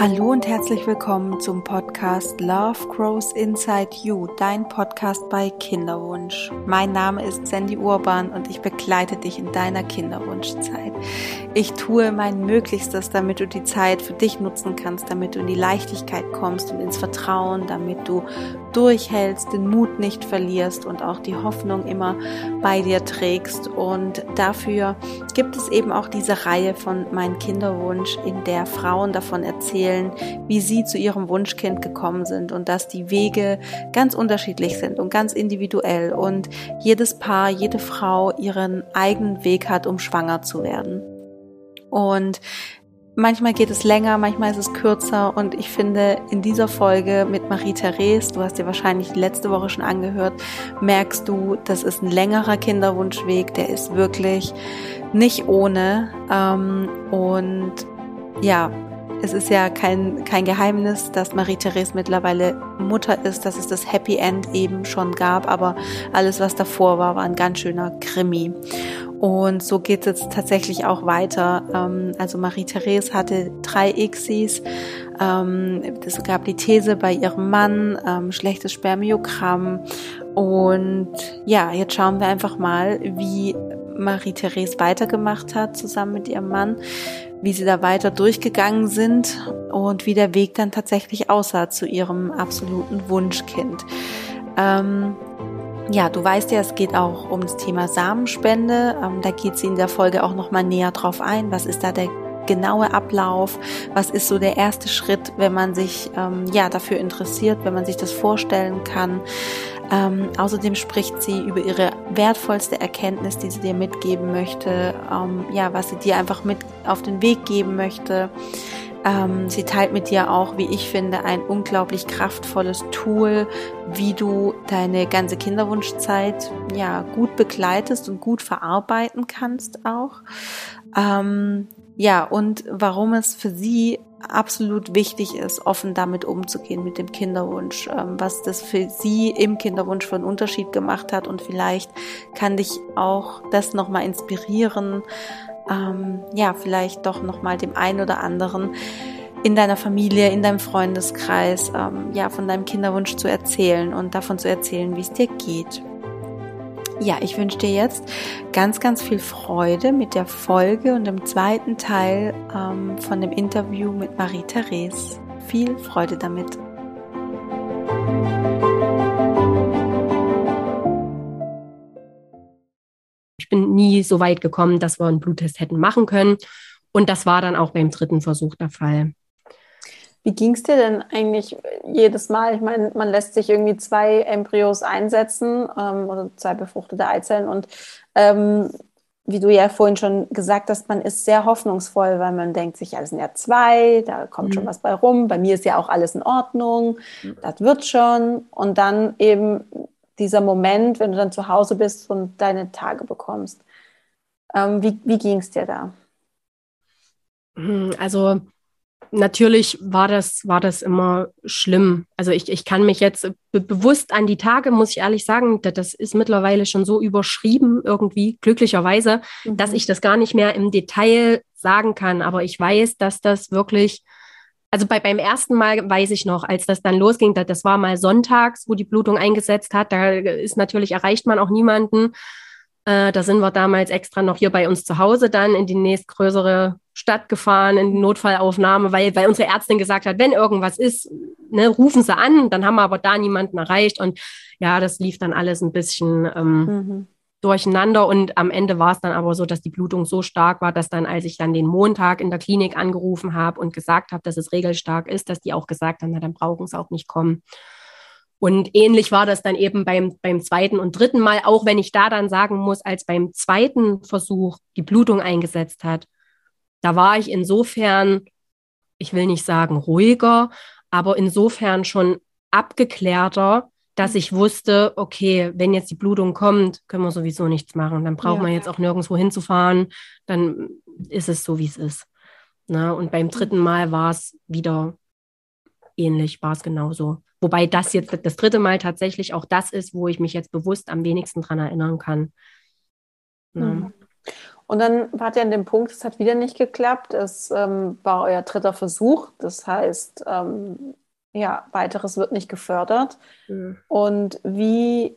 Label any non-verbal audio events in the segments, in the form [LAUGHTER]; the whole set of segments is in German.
Hallo und herzlich willkommen zum Podcast Love Grows Inside You, dein Podcast bei Kinderwunsch. Mein Name ist Sandy Urban und ich begleite dich in deiner Kinderwunschzeit. Ich tue mein Möglichstes, damit du die Zeit für dich nutzen kannst, damit du in die Leichtigkeit kommst und ins Vertrauen, damit du durchhältst, den Mut nicht verlierst und auch die Hoffnung immer bei dir trägst. Und dafür gibt es eben auch diese Reihe von Mein Kinderwunsch, in der Frauen davon erzählen, wie sie zu ihrem Wunschkind gekommen sind und dass die Wege ganz unterschiedlich sind und ganz individuell und jedes Paar, jede Frau ihren eigenen Weg hat, um schwanger zu werden. Und Manchmal geht es länger, manchmal ist es kürzer. Und ich finde in dieser Folge mit Marie-Therese, du hast dir wahrscheinlich letzte Woche schon angehört, merkst du, das ist ein längerer Kinderwunschweg, der ist wirklich nicht ohne. Ähm, und ja, es ist ja kein, kein Geheimnis, dass Marie-Therese mittlerweile Mutter ist, dass es das Happy End eben schon gab, aber alles, was davor war, war ein ganz schöner Krimi. Und so geht es tatsächlich auch weiter. Ähm, also Marie-Therese hatte drei Xis. Ähm, es gab die These bei ihrem Mann, ähm, schlechtes Spermiogramm. Und ja, jetzt schauen wir einfach mal, wie Marie-Therese weitergemacht hat zusammen mit ihrem Mann, wie sie da weiter durchgegangen sind und wie der Weg dann tatsächlich aussah zu ihrem absoluten Wunschkind. Ähm, ja, du weißt ja, es geht auch um das Thema Samenspende. Ähm, da geht sie in der Folge auch nochmal näher drauf ein. Was ist da der genaue Ablauf? Was ist so der erste Schritt, wenn man sich ähm, ja dafür interessiert, wenn man sich das vorstellen kann? Ähm, außerdem spricht sie über ihre wertvollste Erkenntnis, die sie dir mitgeben möchte, ähm, ja, was sie dir einfach mit auf den Weg geben möchte. Ähm, sie teilt mit dir auch, wie ich finde, ein unglaublich kraftvolles Tool, wie du deine ganze Kinderwunschzeit ja gut begleitest und gut verarbeiten kannst auch. Ähm, ja, und warum es für sie absolut wichtig ist, offen damit umzugehen mit dem Kinderwunsch, ähm, was das für sie im Kinderwunsch für einen Unterschied gemacht hat und vielleicht kann dich auch das nochmal inspirieren, ähm, ja, vielleicht doch nochmal dem einen oder anderen in deiner Familie, in deinem Freundeskreis, ähm, ja, von deinem Kinderwunsch zu erzählen und davon zu erzählen, wie es dir geht. Ja, ich wünsche dir jetzt ganz, ganz viel Freude mit der Folge und dem zweiten Teil ähm, von dem Interview mit Marie-Therese. Viel Freude damit. Bin nie so weit gekommen, dass wir einen Bluttest hätten machen können. Und das war dann auch beim dritten Versuch der Fall. Wie ging es dir denn eigentlich jedes Mal? Ich meine, man lässt sich irgendwie zwei Embryos einsetzen ähm, oder zwei befruchtete Eizellen und ähm, wie du ja vorhin schon gesagt hast, man ist sehr hoffnungsvoll, weil man denkt sich, ja, das sind ja zwei, da kommt mhm. schon was bei rum. Bei mir ist ja auch alles in Ordnung, mhm. das wird schon. Und dann eben dieser Moment, wenn du dann zu Hause bist und deine Tage bekommst. Ähm, wie wie ging es dir da? Hm, also natürlich war das, war das immer schlimm. Also ich, ich kann mich jetzt be bewusst an die Tage, muss ich ehrlich sagen, das ist mittlerweile schon so überschrieben irgendwie, glücklicherweise, mhm. dass ich das gar nicht mehr im Detail sagen kann. Aber ich weiß, dass das wirklich, also bei, beim ersten Mal weiß ich noch, als das dann losging, das, das war mal sonntags, wo die Blutung eingesetzt hat, da ist natürlich, erreicht man auch niemanden. Äh, da sind wir damals extra noch hier bei uns zu Hause dann in die nächstgrößere Stadt gefahren, in die Notfallaufnahme, weil, weil unsere Ärztin gesagt hat, wenn irgendwas ist, ne, rufen Sie an. Dann haben wir aber da niemanden erreicht. Und ja, das lief dann alles ein bisschen ähm, mhm. Durcheinander. Und am Ende war es dann aber so, dass die Blutung so stark war, dass dann, als ich dann den Montag in der Klinik angerufen habe und gesagt habe, dass es regelstark ist, dass die auch gesagt haben, na, dann brauchen sie auch nicht kommen. Und ähnlich war das dann eben beim, beim zweiten und dritten Mal, auch wenn ich da dann sagen muss, als beim zweiten Versuch die Blutung eingesetzt hat, da war ich insofern, ich will nicht sagen ruhiger, aber insofern schon abgeklärter, dass ich wusste, okay, wenn jetzt die Blutung kommt, können wir sowieso nichts machen. Dann braucht ja. man jetzt auch nirgendwo hinzufahren. Dann ist es so, wie es ist. Na, und beim dritten Mal war es wieder ähnlich, war es genauso. Wobei das jetzt das dritte Mal tatsächlich auch das ist, wo ich mich jetzt bewusst am wenigsten dran erinnern kann. Mhm. Und dann wart ihr an dem Punkt, es hat wieder nicht geklappt. Es ähm, war euer dritter Versuch. Das heißt, ähm, ja, weiteres wird nicht gefördert. Mhm. Und wie,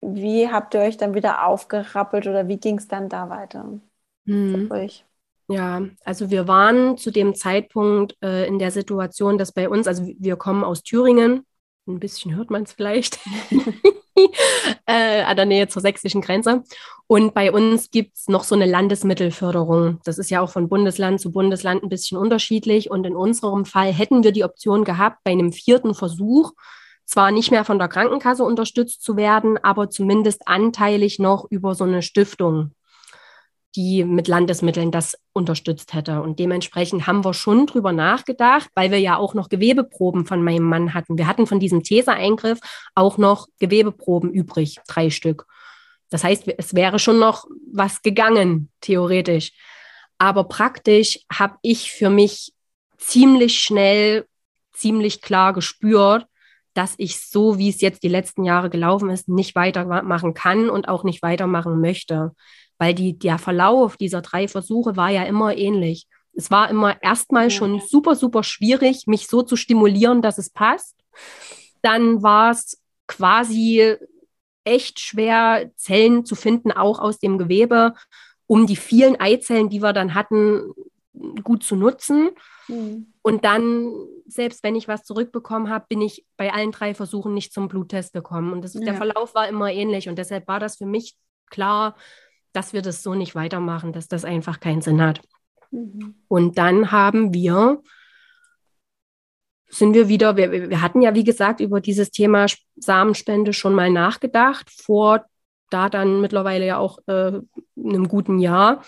wie habt ihr euch dann wieder aufgerappelt oder wie ging es dann da weiter mhm. für euch? Ja, also wir waren zu dem Zeitpunkt äh, in der Situation, dass bei uns, also wir kommen aus Thüringen, ein bisschen hört man es vielleicht, [LAUGHS] [LAUGHS] äh, an der Nähe zur sächsischen Grenze. Und bei uns gibt es noch so eine Landesmittelförderung. Das ist ja auch von Bundesland zu Bundesland ein bisschen unterschiedlich. Und in unserem Fall hätten wir die Option gehabt, bei einem vierten Versuch zwar nicht mehr von der Krankenkasse unterstützt zu werden, aber zumindest anteilig noch über so eine Stiftung die mit Landesmitteln das unterstützt hätte. Und dementsprechend haben wir schon drüber nachgedacht, weil wir ja auch noch Gewebeproben von meinem Mann hatten. Wir hatten von diesem Tesa-Eingriff auch noch Gewebeproben übrig, drei Stück. Das heißt, es wäre schon noch was gegangen, theoretisch. Aber praktisch habe ich für mich ziemlich schnell, ziemlich klar gespürt, dass ich so, wie es jetzt die letzten Jahre gelaufen ist, nicht weitermachen kann und auch nicht weitermachen möchte weil die, der Verlauf dieser drei Versuche war ja immer ähnlich. Es war immer erstmal schon super, super schwierig, mich so zu stimulieren, dass es passt. Dann war es quasi echt schwer, Zellen zu finden, auch aus dem Gewebe, um die vielen Eizellen, die wir dann hatten, gut zu nutzen. Mhm. Und dann, selbst wenn ich was zurückbekommen habe, bin ich bei allen drei Versuchen nicht zum Bluttest gekommen. Und das, ja. der Verlauf war immer ähnlich. Und deshalb war das für mich klar, dass wir das so nicht weitermachen, dass das einfach keinen Sinn hat. Mhm. Und dann haben wir, sind wir wieder, wir, wir hatten ja, wie gesagt, über dieses Thema Samenspende schon mal nachgedacht, vor da dann mittlerweile ja auch äh, einem guten Jahr.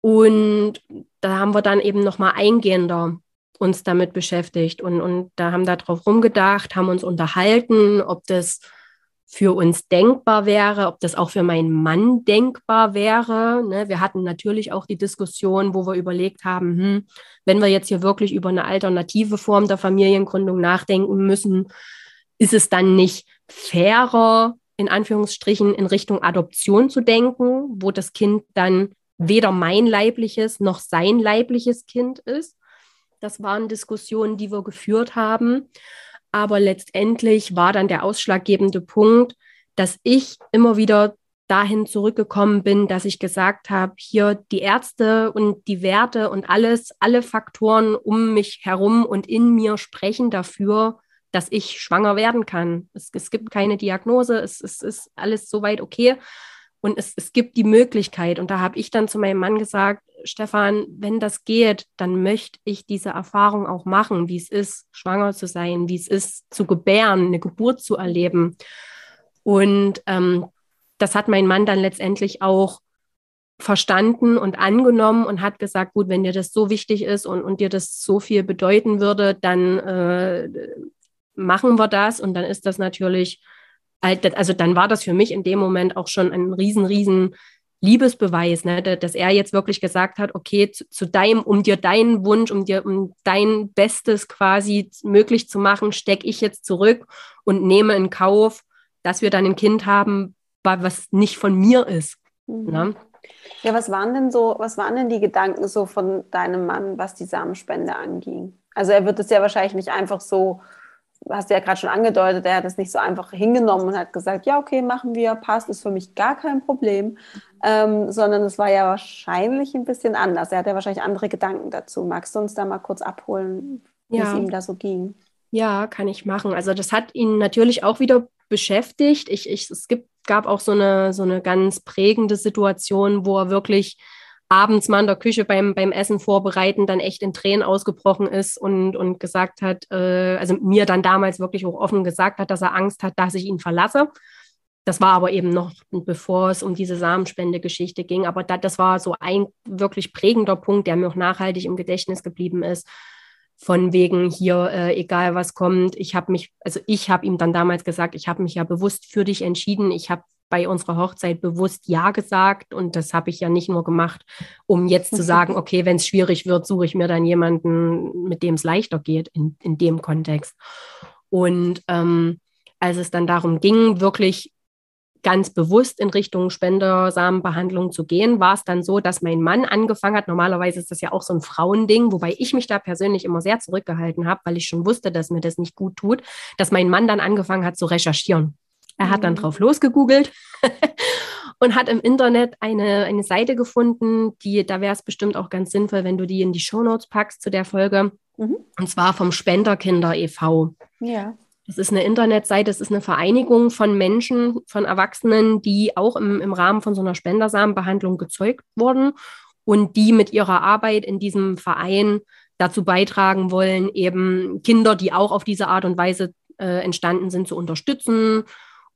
Und da haben wir dann eben nochmal eingehender uns damit beschäftigt und, und da haben da drauf rumgedacht, haben uns unterhalten, ob das für uns denkbar wäre, ob das auch für meinen Mann denkbar wäre. Ne? Wir hatten natürlich auch die Diskussion, wo wir überlegt haben, hm, wenn wir jetzt hier wirklich über eine alternative Form der Familiengründung nachdenken müssen, ist es dann nicht fairer, in Anführungsstrichen, in Richtung Adoption zu denken, wo das Kind dann weder mein leibliches noch sein leibliches Kind ist. Das waren Diskussionen, die wir geführt haben. Aber letztendlich war dann der ausschlaggebende Punkt, dass ich immer wieder dahin zurückgekommen bin, dass ich gesagt habe, hier die Ärzte und die Werte und alles, alle Faktoren um mich herum und in mir sprechen dafür, dass ich schwanger werden kann. Es, es gibt keine Diagnose, es, es ist alles soweit okay. Und es, es gibt die Möglichkeit. Und da habe ich dann zu meinem Mann gesagt, Stefan, wenn das geht, dann möchte ich diese Erfahrung auch machen, wie es ist, schwanger zu sein, wie es ist, zu gebären, eine Geburt zu erleben. Und ähm, das hat mein Mann dann letztendlich auch verstanden und angenommen und hat gesagt, gut, wenn dir das so wichtig ist und, und dir das so viel bedeuten würde, dann äh, machen wir das. Und dann ist das natürlich also dann war das für mich in dem Moment auch schon ein riesen, riesen Liebesbeweis, ne? dass er jetzt wirklich gesagt hat, okay, zu, zu, deinem, um dir deinen Wunsch, um dir um dein Bestes quasi möglich zu machen, stecke ich jetzt zurück und nehme in Kauf, dass wir dann ein Kind haben, was nicht von mir ist. Mhm. Ne? Ja, was waren denn so, was waren denn die Gedanken so von deinem Mann, was die Samenspende anging? Also er wird es ja wahrscheinlich nicht einfach so hast du ja gerade schon angedeutet, er hat es nicht so einfach hingenommen und hat gesagt, ja, okay, machen wir, passt, ist für mich gar kein Problem, ähm, sondern es war ja wahrscheinlich ein bisschen anders. Er hat ja wahrscheinlich andere Gedanken dazu. Magst du uns da mal kurz abholen, wie ja. es ihm da so ging? Ja, kann ich machen. Also das hat ihn natürlich auch wieder beschäftigt. Ich, ich, es gibt, gab auch so eine, so eine ganz prägende Situation, wo er wirklich abends mal in der Küche beim, beim Essen vorbereiten dann echt in Tränen ausgebrochen ist und, und gesagt hat, äh, also mir dann damals wirklich auch offen gesagt hat, dass er Angst hat, dass ich ihn verlasse. Das war aber eben noch, bevor es um diese Samenspende-Geschichte ging. Aber da, das war so ein wirklich prägender Punkt, der mir auch nachhaltig im Gedächtnis geblieben ist. Von wegen hier, äh, egal was kommt, ich habe mich, also ich habe ihm dann damals gesagt, ich habe mich ja bewusst für dich entschieden. Ich habe bei unserer Hochzeit bewusst Ja gesagt. Und das habe ich ja nicht nur gemacht, um jetzt zu sagen, [LAUGHS] okay, wenn es schwierig wird, suche ich mir dann jemanden, mit dem es leichter geht in, in dem Kontext. Und ähm, als es dann darum ging, wirklich ganz bewusst in Richtung Spendersamenbehandlung zu gehen, war es dann so, dass mein Mann angefangen hat. Normalerweise ist das ja auch so ein Frauending, wobei ich mich da persönlich immer sehr zurückgehalten habe, weil ich schon wusste, dass mir das nicht gut tut, dass mein Mann dann angefangen hat zu recherchieren. Er hat dann mhm. drauf losgegoogelt [LAUGHS] und hat im Internet eine, eine Seite gefunden, die, da wäre es bestimmt auch ganz sinnvoll, wenn du die in die Shownotes packst zu der Folge. Mhm. Und zwar vom Spenderkinder e.V. Ja. Das ist eine Internetseite, das ist eine Vereinigung von Menschen, von Erwachsenen, die auch im, im Rahmen von so einer Spendersamenbehandlung gezeugt wurden und die mit ihrer Arbeit in diesem Verein dazu beitragen wollen, eben Kinder, die auch auf diese Art und Weise äh, entstanden sind, zu unterstützen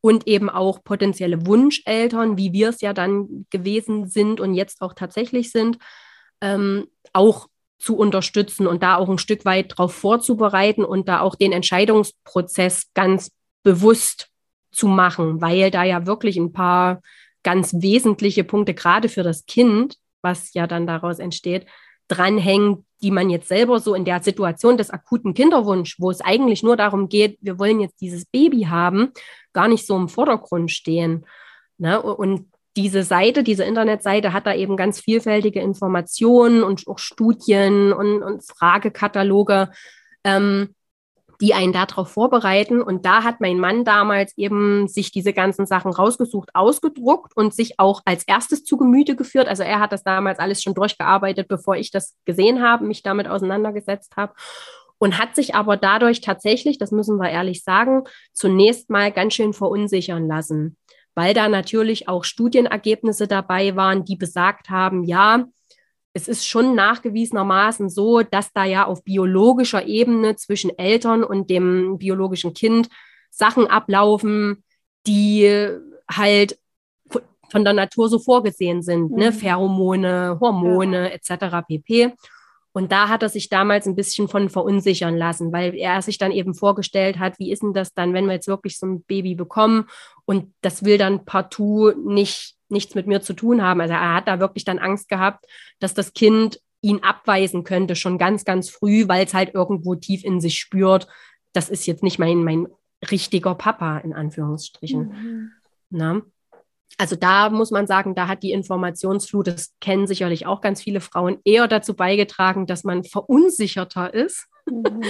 und eben auch potenzielle Wunscheltern, wie wir es ja dann gewesen sind und jetzt auch tatsächlich sind, ähm, auch zu unterstützen und da auch ein Stück weit darauf vorzubereiten und da auch den Entscheidungsprozess ganz bewusst zu machen, weil da ja wirklich ein paar ganz wesentliche Punkte gerade für das Kind, was ja dann daraus entsteht, dranhängen, die man jetzt selber so in der Situation des akuten Kinderwunsch, wo es eigentlich nur darum geht, wir wollen jetzt dieses Baby haben, gar nicht so im Vordergrund stehen. Ne? Und diese Seite, diese Internetseite hat da eben ganz vielfältige Informationen und auch Studien und, und Fragekataloge, ähm, die einen darauf vorbereiten. Und da hat mein Mann damals eben sich diese ganzen Sachen rausgesucht, ausgedruckt und sich auch als erstes zu Gemüte geführt. Also er hat das damals alles schon durchgearbeitet, bevor ich das gesehen habe, mich damit auseinandergesetzt habe. Und hat sich aber dadurch tatsächlich, das müssen wir ehrlich sagen, zunächst mal ganz schön verunsichern lassen weil da natürlich auch Studienergebnisse dabei waren, die besagt haben, ja, es ist schon nachgewiesenermaßen so, dass da ja auf biologischer Ebene zwischen Eltern und dem biologischen Kind Sachen ablaufen, die halt von der Natur so vorgesehen sind, ne? mhm. ne? Pheromone, Hormone ja. etc. pp. Und da hat er sich damals ein bisschen von verunsichern lassen, weil er sich dann eben vorgestellt hat, wie ist denn das dann, wenn wir jetzt wirklich so ein Baby bekommen und das will dann partout nicht, nichts mit mir zu tun haben. Also er hat da wirklich dann Angst gehabt, dass das Kind ihn abweisen könnte, schon ganz, ganz früh, weil es halt irgendwo tief in sich spürt, das ist jetzt nicht mein, mein richtiger Papa, in Anführungsstrichen. Mhm. Na? also da muss man sagen, da hat die Informationsflut, das kennen sicherlich auch ganz viele Frauen, eher dazu beigetragen, dass man verunsicherter ist. Mhm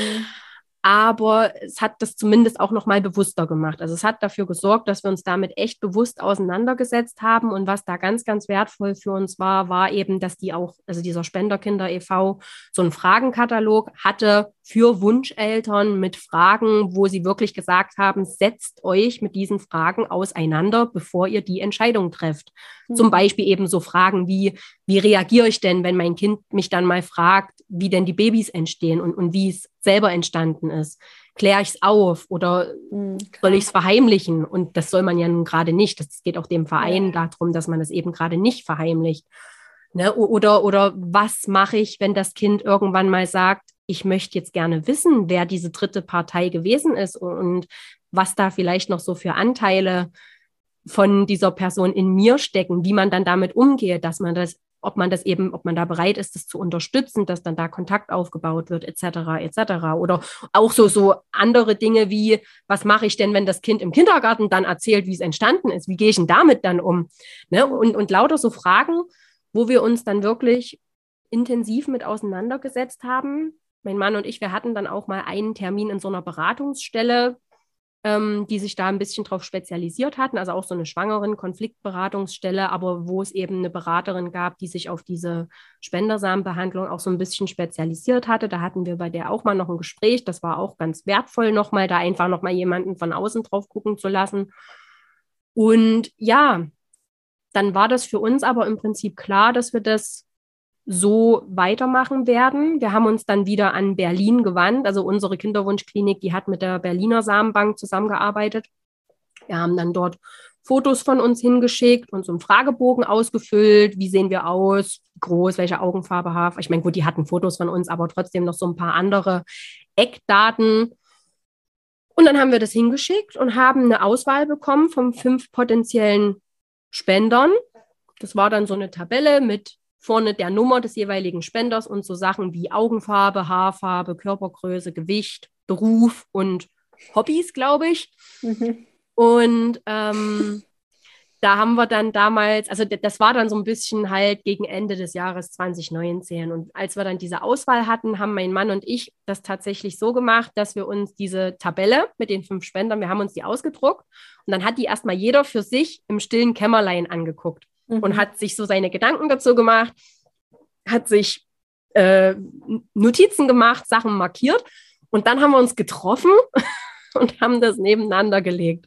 aber es hat das zumindest auch noch mal bewusster gemacht. Also es hat dafür gesorgt, dass wir uns damit echt bewusst auseinandergesetzt haben und was da ganz, ganz wertvoll für uns war, war eben, dass die auch, also dieser Spenderkinder e.V. so einen Fragenkatalog hatte für Wunscheltern mit Fragen, wo sie wirklich gesagt haben, setzt euch mit diesen Fragen auseinander, bevor ihr die Entscheidung trefft. Mhm. Zum Beispiel eben so Fragen wie, wie reagiere ich denn, wenn mein Kind mich dann mal fragt, wie denn die Babys entstehen und, und wie es selber entstanden ist. Kläre ich es auf oder mhm, soll ich es verheimlichen? Und das soll man ja nun gerade nicht. Es geht auch dem Verein ja. darum, dass man es eben gerade nicht verheimlicht. Ne? Oder, oder was mache ich, wenn das Kind irgendwann mal sagt, ich möchte jetzt gerne wissen, wer diese dritte Partei gewesen ist und, und was da vielleicht noch so für Anteile von dieser Person in mir stecken, wie man dann damit umgeht, dass man das ob man das eben, ob man da bereit ist, das zu unterstützen, dass dann da Kontakt aufgebaut wird, etc., etc. Oder auch so, so andere Dinge wie, was mache ich denn, wenn das Kind im Kindergarten dann erzählt, wie es entstanden ist? Wie gehe ich denn damit dann um? Ne? Und, und lauter so Fragen, wo wir uns dann wirklich intensiv mit auseinandergesetzt haben. Mein Mann und ich, wir hatten dann auch mal einen Termin in so einer Beratungsstelle, ähm, die sich da ein bisschen drauf spezialisiert hatten, also auch so eine Schwangeren-Konfliktberatungsstelle, aber wo es eben eine Beraterin gab, die sich auf diese Spendersamenbehandlung auch so ein bisschen spezialisiert hatte. Da hatten wir bei der auch mal noch ein Gespräch. Das war auch ganz wertvoll, nochmal da einfach nochmal jemanden von außen drauf gucken zu lassen. Und ja, dann war das für uns aber im Prinzip klar, dass wir das so weitermachen werden. Wir haben uns dann wieder an Berlin gewandt. Also unsere Kinderwunschklinik, die hat mit der Berliner Samenbank zusammengearbeitet. Wir haben dann dort Fotos von uns hingeschickt und so einen Fragebogen ausgefüllt. Wie sehen wir aus? Groß, welche Augenfarbe, Hafer? Ich meine, gut, die hatten Fotos von uns, aber trotzdem noch so ein paar andere Eckdaten. Und dann haben wir das hingeschickt und haben eine Auswahl bekommen von fünf potenziellen Spendern. Das war dann so eine Tabelle mit vorne der Nummer des jeweiligen Spenders und so Sachen wie Augenfarbe, Haarfarbe, Körpergröße, Gewicht, Beruf und Hobbys, glaube ich. Mhm. Und ähm, da haben wir dann damals, also das war dann so ein bisschen halt gegen Ende des Jahres 2019. Und als wir dann diese Auswahl hatten, haben mein Mann und ich das tatsächlich so gemacht, dass wir uns diese Tabelle mit den fünf Spendern, wir haben uns die ausgedruckt und dann hat die erstmal jeder für sich im stillen Kämmerlein angeguckt mhm. und hat sich so seine Gedanken dazu gemacht, hat sich äh, Notizen gemacht, Sachen markiert und dann haben wir uns getroffen [LAUGHS] und haben das nebeneinander gelegt.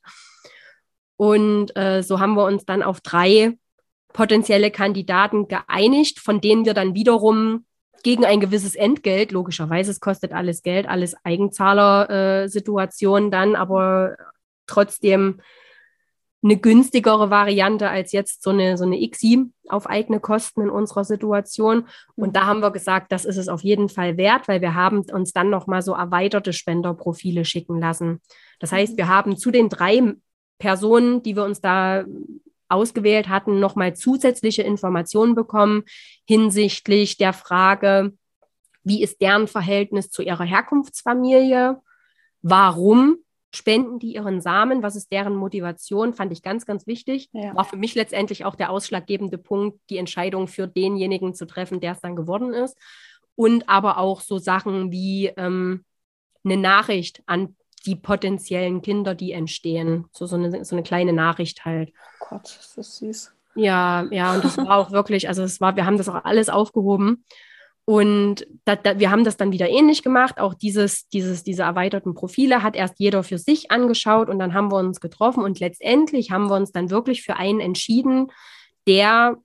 Und äh, so haben wir uns dann auf drei potenzielle Kandidaten geeinigt, von denen wir dann wiederum gegen ein gewisses Entgelt, logischerweise, es kostet alles Geld, alles Eigenzahlersituation äh, dann, aber trotzdem eine günstigere Variante als jetzt so eine, so eine ICSI auf eigene Kosten in unserer Situation. Und da haben wir gesagt, das ist es auf jeden Fall wert, weil wir haben uns dann nochmal so erweiterte Spenderprofile schicken lassen. Das heißt, wir haben zu den drei Personen, die wir uns da ausgewählt hatten, nochmal zusätzliche Informationen bekommen hinsichtlich der Frage, wie ist deren Verhältnis zu ihrer Herkunftsfamilie? Warum spenden die ihren Samen? Was ist deren Motivation? Fand ich ganz, ganz wichtig. Ja. War für mich letztendlich auch der ausschlaggebende Punkt, die Entscheidung für denjenigen zu treffen, der es dann geworden ist. Und aber auch so Sachen wie ähm, eine Nachricht an die potenziellen Kinder, die entstehen. So, so, eine, so eine kleine Nachricht halt. Oh Gott, ist das süß. Ja, ja, und das war auch wirklich, also es war, wir haben das auch alles aufgehoben. Und da, da, wir haben das dann wieder ähnlich gemacht. Auch dieses, dieses, diese erweiterten Profile hat erst jeder für sich angeschaut und dann haben wir uns getroffen und letztendlich haben wir uns dann wirklich für einen entschieden, der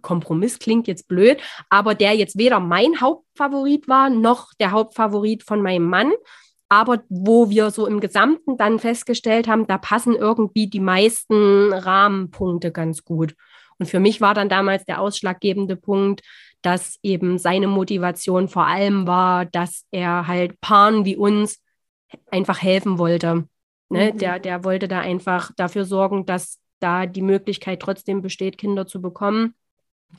Kompromiss klingt jetzt blöd, aber der jetzt weder mein Hauptfavorit war, noch der Hauptfavorit von meinem Mann, aber wo wir so im Gesamten dann festgestellt haben, da passen irgendwie die meisten Rahmenpunkte ganz gut. Und für mich war dann damals der ausschlaggebende Punkt, dass eben seine Motivation vor allem war, dass er halt Paaren wie uns einfach helfen wollte. Ne? Mhm. Der, der wollte da einfach dafür sorgen, dass da die Möglichkeit trotzdem besteht, Kinder zu bekommen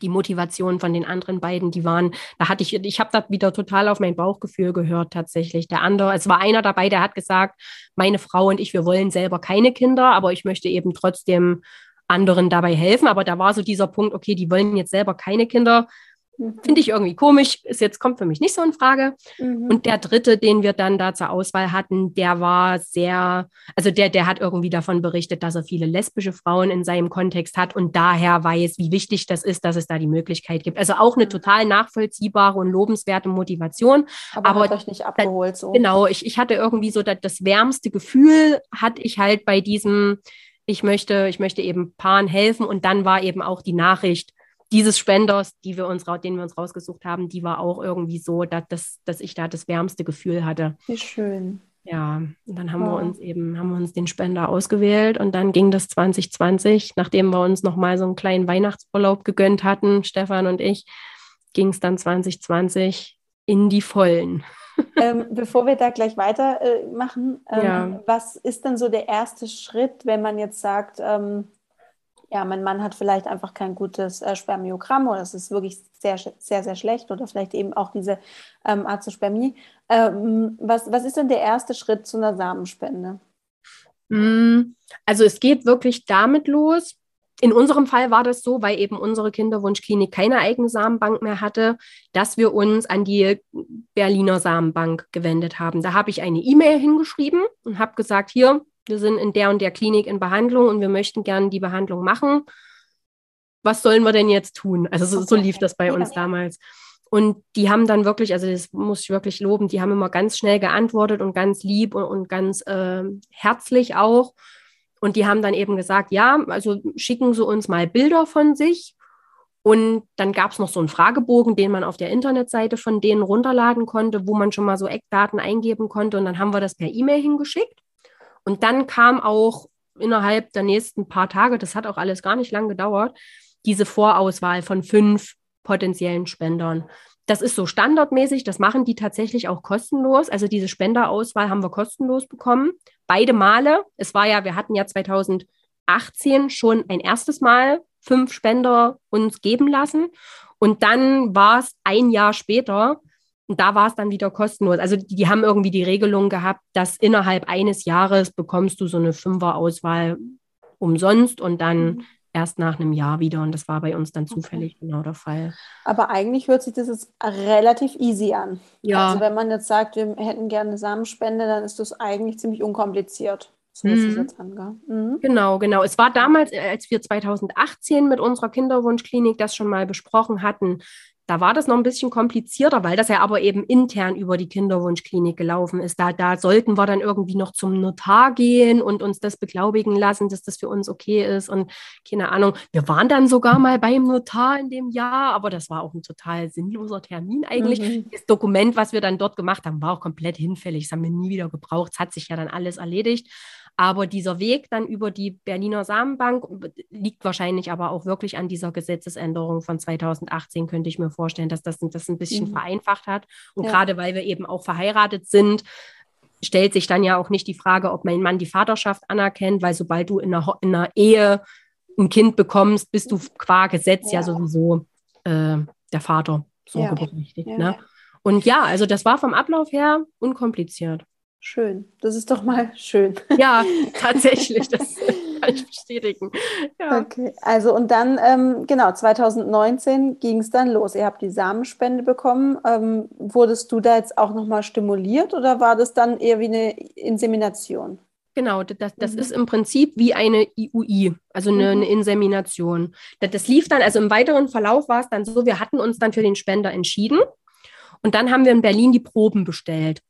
die Motivation von den anderen beiden, die waren, da hatte ich, ich habe da wieder total auf mein Bauchgefühl gehört tatsächlich. Der andere, es war einer dabei, der hat gesagt, meine Frau und ich, wir wollen selber keine Kinder, aber ich möchte eben trotzdem anderen dabei helfen. Aber da war so dieser Punkt, okay, die wollen jetzt selber keine Kinder. Mhm. Finde ich irgendwie komisch, ist jetzt kommt für mich nicht so in Frage. Mhm. Und der dritte, den wir dann da zur Auswahl hatten, der war sehr, also der, der hat irgendwie davon berichtet, dass er viele lesbische Frauen in seinem Kontext hat und daher weiß, wie wichtig das ist, dass es da die Möglichkeit gibt. Also auch eine mhm. total nachvollziehbare und lobenswerte Motivation. Aber, aber hat euch nicht abgeholt so. Genau, ich, ich hatte irgendwie so das, das wärmste Gefühl, hatte ich halt bei diesem, ich möchte, ich möchte eben Paaren helfen und dann war eben auch die Nachricht, dieses Spenders, die wir uns, den wir uns rausgesucht haben, die war auch irgendwie so, dass, dass, ich da das wärmste Gefühl hatte. Wie schön. Ja, und dann haben oh. wir uns eben, haben wir uns den Spender ausgewählt und dann ging das 2020, nachdem wir uns nochmal so einen kleinen Weihnachtsurlaub gegönnt hatten, Stefan und ich, ging es dann 2020 in die Vollen. [LAUGHS] ähm, bevor wir da gleich weitermachen, äh, ähm, ja. was ist denn so der erste Schritt, wenn man jetzt sagt, ähm, ja, mein Mann hat vielleicht einfach kein gutes äh, Spermiogramm oder es ist wirklich sehr, sehr, sehr schlecht oder vielleicht eben auch diese ähm, Azospermie. Ähm, was, was ist denn der erste Schritt zu einer Samenspende? Mm, also es geht wirklich damit los. In unserem Fall war das so, weil eben unsere Kinderwunschklinik keine eigene Samenbank mehr hatte, dass wir uns an die Berliner Samenbank gewendet haben. Da habe ich eine E-Mail hingeschrieben und habe gesagt, hier, wir sind in der und der Klinik in Behandlung und wir möchten gerne die Behandlung machen. Was sollen wir denn jetzt tun? Also so, so lief das bei uns damals. Und die haben dann wirklich, also das muss ich wirklich loben, die haben immer ganz schnell geantwortet und ganz lieb und, und ganz äh, herzlich auch. Und die haben dann eben gesagt, ja, also schicken Sie uns mal Bilder von sich. Und dann gab es noch so einen Fragebogen, den man auf der Internetseite von denen runterladen konnte, wo man schon mal so Eckdaten eingeben konnte. Und dann haben wir das per E-Mail hingeschickt. Und dann kam auch innerhalb der nächsten paar Tage, das hat auch alles gar nicht lang gedauert, diese Vorauswahl von fünf potenziellen Spendern. Das ist so standardmäßig, das machen die tatsächlich auch kostenlos. Also diese Spenderauswahl haben wir kostenlos bekommen. Beide Male. Es war ja, wir hatten ja 2018 schon ein erstes Mal fünf Spender uns geben lassen. Und dann war es ein Jahr später, und da war es dann wieder kostenlos. Also die, die, haben irgendwie die Regelung gehabt, dass innerhalb eines Jahres bekommst du so eine Fünfer-Auswahl umsonst und dann mhm. erst nach einem Jahr wieder. Und das war bei uns dann zufällig okay. genau der Fall. Aber eigentlich hört sich das jetzt relativ easy an. Ja. Also wenn man jetzt sagt, wir hätten gerne eine Samenspende, dann ist das eigentlich ziemlich unkompliziert. So ist es mhm. jetzt mhm. Genau, genau. Es war damals, äh, als wir 2018 mit unserer Kinderwunschklinik das schon mal besprochen hatten, da war das noch ein bisschen komplizierter, weil das ja aber eben intern über die Kinderwunschklinik gelaufen ist. Da, da sollten wir dann irgendwie noch zum Notar gehen und uns das beglaubigen lassen, dass das für uns okay ist. Und keine Ahnung, wir waren dann sogar mal beim Notar in dem Jahr, aber das war auch ein total sinnloser Termin eigentlich. Mhm. Das Dokument, was wir dann dort gemacht haben, war auch komplett hinfällig. Das haben wir nie wieder gebraucht. Es hat sich ja dann alles erledigt. Aber dieser Weg dann über die Berliner Samenbank liegt wahrscheinlich aber auch wirklich an dieser Gesetzesänderung von 2018, könnte ich mir vorstellen, dass das das ein bisschen mhm. vereinfacht hat. Und ja. gerade weil wir eben auch verheiratet sind, stellt sich dann ja auch nicht die Frage, ob mein Mann die Vaterschaft anerkennt, weil sobald du in einer, in einer Ehe ein Kind bekommst, bist du qua Gesetz ja, ja sowieso äh, der Vater sorgeberechtigt. Ja. Ne? Und ja, also das war vom Ablauf her unkompliziert. Schön. Das ist doch mal schön. [LAUGHS] Ja, tatsächlich. Das [LAUGHS] kann ich bestätigen. Ja. Okay. Also und dann, ähm, genau, 2019 ging es dann los. Ihr habt die Samenspende bekommen. Ähm, wurdest du da jetzt auch nochmal stimuliert oder war das dann eher wie eine Insemination? Genau, das, das mhm. ist im Prinzip wie eine IUI, also eine, mhm. eine Insemination. Das, das lief dann, also im weiteren Verlauf war es dann so, wir hatten uns dann für den Spender entschieden und dann haben wir in Berlin die Proben bestellt.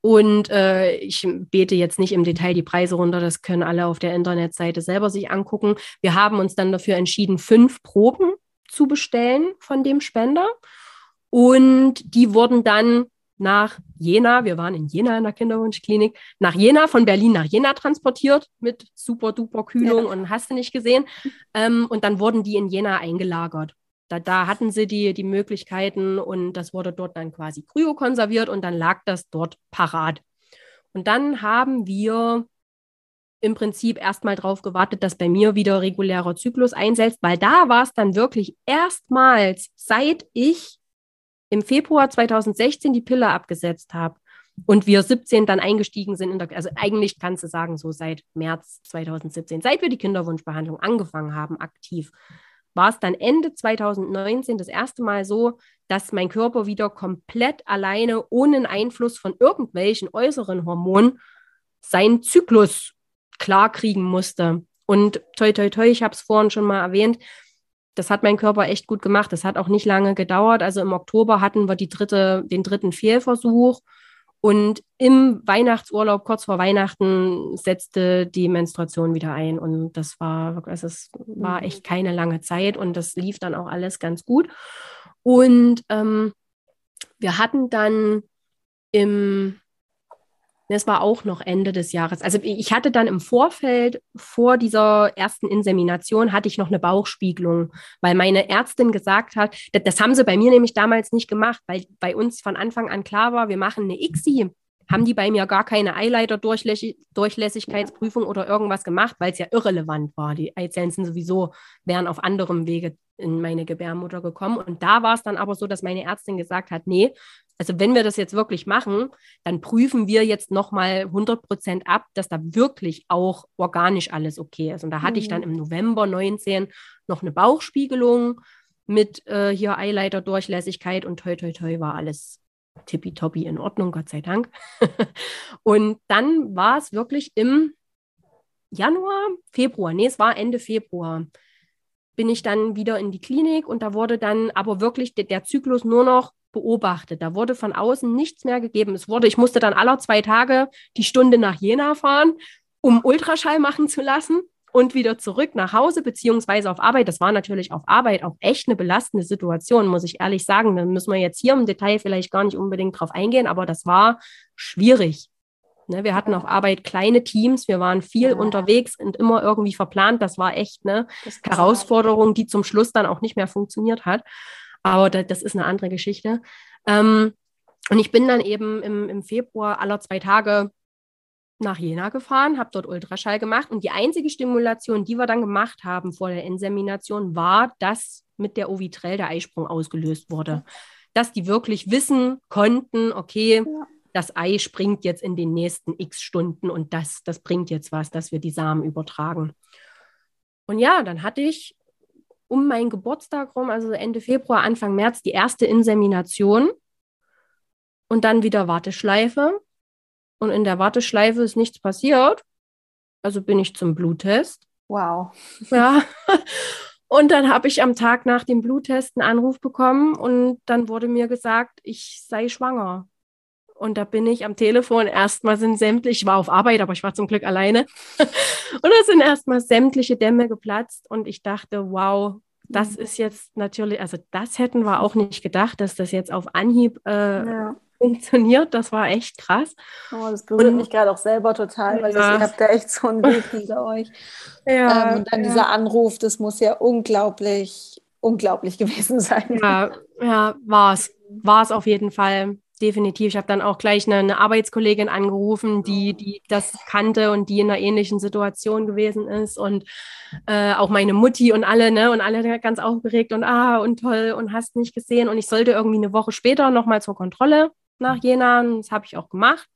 Und äh, ich bete jetzt nicht im Detail die Preise runter, das können alle auf der Internetseite selber sich angucken. Wir haben uns dann dafür entschieden, fünf Proben zu bestellen von dem Spender. Und die wurden dann nach Jena, wir waren in Jena in der Kinderwunschklinik, nach Jena, von Berlin nach Jena transportiert mit super duper Kühlung ja. und hast du nicht gesehen. Ähm, und dann wurden die in Jena eingelagert. Da, da hatten sie die, die Möglichkeiten und das wurde dort dann quasi kryokonserviert und dann lag das dort parat. Und dann haben wir im Prinzip erstmal darauf gewartet, dass bei mir wieder regulärer Zyklus einsetzt, weil da war es dann wirklich erstmals, seit ich im Februar 2016 die Pille abgesetzt habe und wir 17 dann eingestiegen sind, in der, also eigentlich kannst du sagen, so seit März 2017, seit wir die Kinderwunschbehandlung angefangen haben, aktiv, war es dann Ende 2019 das erste Mal so, dass mein Körper wieder komplett alleine, ohne Einfluss von irgendwelchen äußeren Hormonen, seinen Zyklus klarkriegen musste. Und toi, toi, toi, ich habe es vorhin schon mal erwähnt, das hat mein Körper echt gut gemacht. Das hat auch nicht lange gedauert. Also im Oktober hatten wir dritte, den dritten Fehlversuch. Und im Weihnachtsurlaub, kurz vor Weihnachten, setzte die Menstruation wieder ein. Und das war, also es war mhm. echt keine lange Zeit und das lief dann auch alles ganz gut. Und ähm, wir hatten dann im es war auch noch Ende des Jahres. Also ich hatte dann im Vorfeld, vor dieser ersten Insemination, hatte ich noch eine Bauchspiegelung, weil meine Ärztin gesagt hat, das, das haben sie bei mir nämlich damals nicht gemacht, weil bei uns von Anfang an klar war, wir machen eine ICSI haben die bei mir gar keine Eileiter-Durchlässigkeitsprüfung oder irgendwas gemacht, weil es ja irrelevant war. Die Eizellen sind sowieso, wären auf anderem Wege in meine Gebärmutter gekommen. Und da war es dann aber so, dass meine Ärztin gesagt hat, nee, also wenn wir das jetzt wirklich machen, dann prüfen wir jetzt nochmal 100 Prozent ab, dass da wirklich auch organisch alles okay ist. Und da hatte mhm. ich dann mhm. im November 19 noch eine Bauchspiegelung mit äh, hier Eileiter-Durchlässigkeit und toi, toi, toi war alles tippitoppi in Ordnung, Gott sei Dank. [LAUGHS] und dann war es wirklich im Januar, Februar, nee, es war Ende Februar, bin ich dann wieder in die Klinik und da wurde dann aber wirklich der, der Zyklus nur noch beobachtet. Da wurde von außen nichts mehr gegeben. Es wurde, ich musste dann alle zwei Tage die Stunde nach Jena fahren, um Ultraschall machen zu lassen und wieder zurück nach Hause beziehungsweise auf Arbeit. Das war natürlich auf Arbeit auch echt eine belastende Situation, muss ich ehrlich sagen. Da müssen wir jetzt hier im Detail vielleicht gar nicht unbedingt drauf eingehen, aber das war schwierig. Ne, wir hatten auf Arbeit kleine Teams, wir waren viel ja. unterwegs und immer irgendwie verplant. Das war echt eine Herausforderung, die zum Schluss dann auch nicht mehr funktioniert hat. Aber das, das ist eine andere Geschichte. Ähm, und ich bin dann eben im, im Februar aller zwei Tage nach Jena gefahren, habe dort Ultraschall gemacht und die einzige Stimulation, die wir dann gemacht haben vor der Insemination, war, dass mit der Ovitrell der Eisprung ausgelöst wurde. Dass die wirklich wissen konnten, okay, ja. Das Ei springt jetzt in den nächsten x Stunden und das, das bringt jetzt was, dass wir die Samen übertragen. Und ja, dann hatte ich um meinen Geburtstag rum, also Ende Februar, Anfang März, die erste Insemination und dann wieder Warteschleife. Und in der Warteschleife ist nichts passiert. Also bin ich zum Bluttest. Wow. Ja. [LAUGHS] Und dann habe ich am Tag nach dem Bluttest einen Anruf bekommen und dann wurde mir gesagt, ich sei schwanger. Und da bin ich am Telefon erstmal sind sämtliche, ich war auf Arbeit, aber ich war zum Glück alleine. [LAUGHS] und da sind erstmal sämtliche Dämme geplatzt und ich dachte, wow, das mhm. ist jetzt natürlich, also das hätten wir auch nicht gedacht, dass das jetzt auf Anhieb äh, ja funktioniert. Das war echt krass. Oh, das berührt und, mich gerade auch selber total, weil ja. ihr habt da echt so einen Weg hinter euch. [LAUGHS] Ja, ähm, und dann ja. dieser Anruf, das muss ja unglaublich, unglaublich [LAUGHS] gewesen sein. Ja, ja war es. War es auf jeden Fall definitiv. Ich habe dann auch gleich eine, eine, Arbeitskollegin angerufen, die, die das kannte und die in einer ähnlichen Situation gewesen ist. Und äh, auch meine Mutti und alle, ne? Und alle ganz aufgeregt und ah, und toll und hast nicht gesehen. Und ich sollte irgendwie eine Woche später nochmal zur Kontrolle nach Jena. Und das habe ich auch gemacht.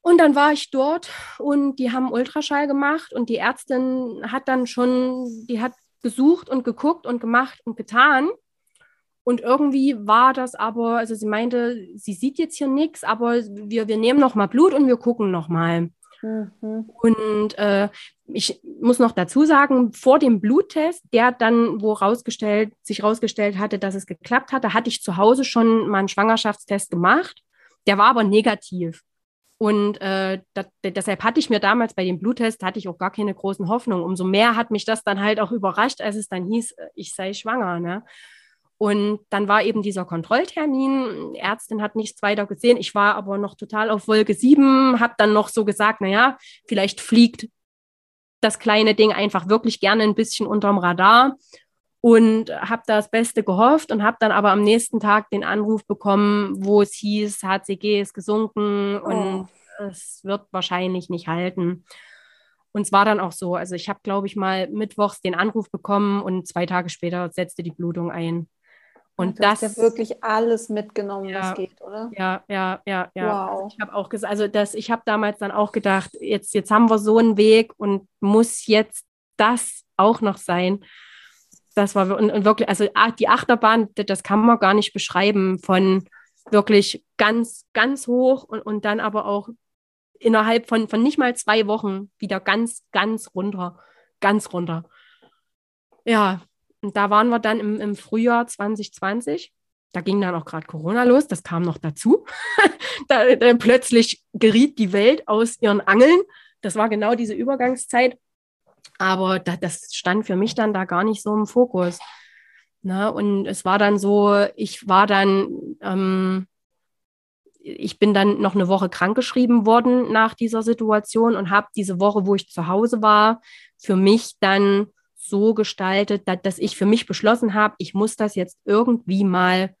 Und dann war ich dort und die haben Ultraschall gemacht und die Ärztin hat dann schon, die hat gesucht und geguckt und gemacht und getan. Und irgendwie war das aber, also sie meinte, sie sieht jetzt hier nichts, aber wir, wir nehmen noch mal Blut und wir gucken noch mal. Mhm. Und äh, ich muss noch dazu sagen, vor dem Bluttest, der dann, wo rausgestellt, sich rausgestellt hatte, dass es geklappt hatte, hatte ich zu Hause schon mal einen Schwangerschaftstest gemacht. Der war aber negativ. Und äh, dat, deshalb hatte ich mir damals bei dem Bluttest, hatte ich auch gar keine großen Hoffnungen. Umso mehr hat mich das dann halt auch überrascht, als es dann hieß, äh, ich sei schwanger. Ne? Und dann war eben dieser Kontrolltermin. Die Ärztin hat nichts weiter gesehen. Ich war aber noch total auf Wolke 7, habe dann noch so gesagt, naja, vielleicht fliegt das kleine Ding einfach wirklich gerne ein bisschen unterm Radar und habe das Beste gehofft und habe dann aber am nächsten Tag den Anruf bekommen, wo es hieß, HCG ist gesunken oh. und es wird wahrscheinlich nicht halten. Und es war dann auch so, also ich habe, glaube ich, mal mittwochs den Anruf bekommen und zwei Tage später setzte die Blutung ein. Und du das hast ja wirklich alles mitgenommen, ja, was geht, oder? Ja, ja, ja, ja. Wow. Also ich habe auch gesagt, also das, ich habe damals dann auch gedacht, jetzt, jetzt haben wir so einen Weg und muss jetzt das auch noch sein. Das war und, und wirklich, also ah, die Achterbahn, das kann man gar nicht beschreiben, von wirklich ganz, ganz hoch und, und dann aber auch innerhalb von, von nicht mal zwei Wochen wieder ganz, ganz runter, ganz runter. Ja, und da waren wir dann im, im Frühjahr 2020. Da ging dann auch gerade Corona los, das kam noch dazu. [LAUGHS] da, da plötzlich geriet die Welt aus ihren Angeln. Das war genau diese Übergangszeit. Aber da, das stand für mich dann da gar nicht so im Fokus. Na, und es war dann so, ich war dann, ähm, ich bin dann noch eine Woche krankgeschrieben worden nach dieser Situation und habe diese Woche, wo ich zu Hause war, für mich dann so gestaltet, dass, dass ich für mich beschlossen habe, ich muss das jetzt irgendwie mal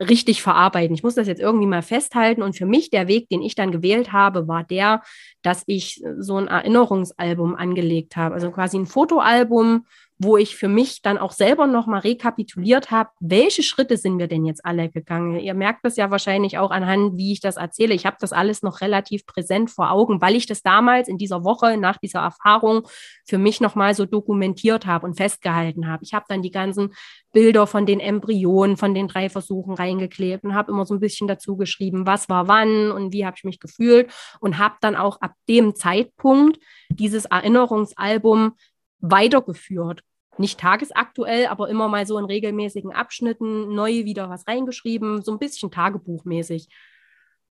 richtig verarbeiten. Ich muss das jetzt irgendwie mal festhalten. Und für mich der Weg, den ich dann gewählt habe, war der, dass ich so ein Erinnerungsalbum angelegt habe. Also quasi ein Fotoalbum, wo ich für mich dann auch selber nochmal rekapituliert habe, welche Schritte sind wir denn jetzt alle gegangen? Ihr merkt das ja wahrscheinlich auch anhand, wie ich das erzähle. Ich habe das alles noch relativ präsent vor Augen, weil ich das damals in dieser Woche nach dieser Erfahrung für mich nochmal so dokumentiert habe und festgehalten habe. Ich habe dann die ganzen Bilder von den Embryonen, von den drei Versuchen reingeklebt und habe immer so ein bisschen dazu geschrieben, was war wann und wie habe ich mich gefühlt und habe dann auch ab dem Zeitpunkt dieses Erinnerungsalbum weitergeführt nicht tagesaktuell, aber immer mal so in regelmäßigen Abschnitten neu wieder was reingeschrieben, so ein bisschen tagebuchmäßig.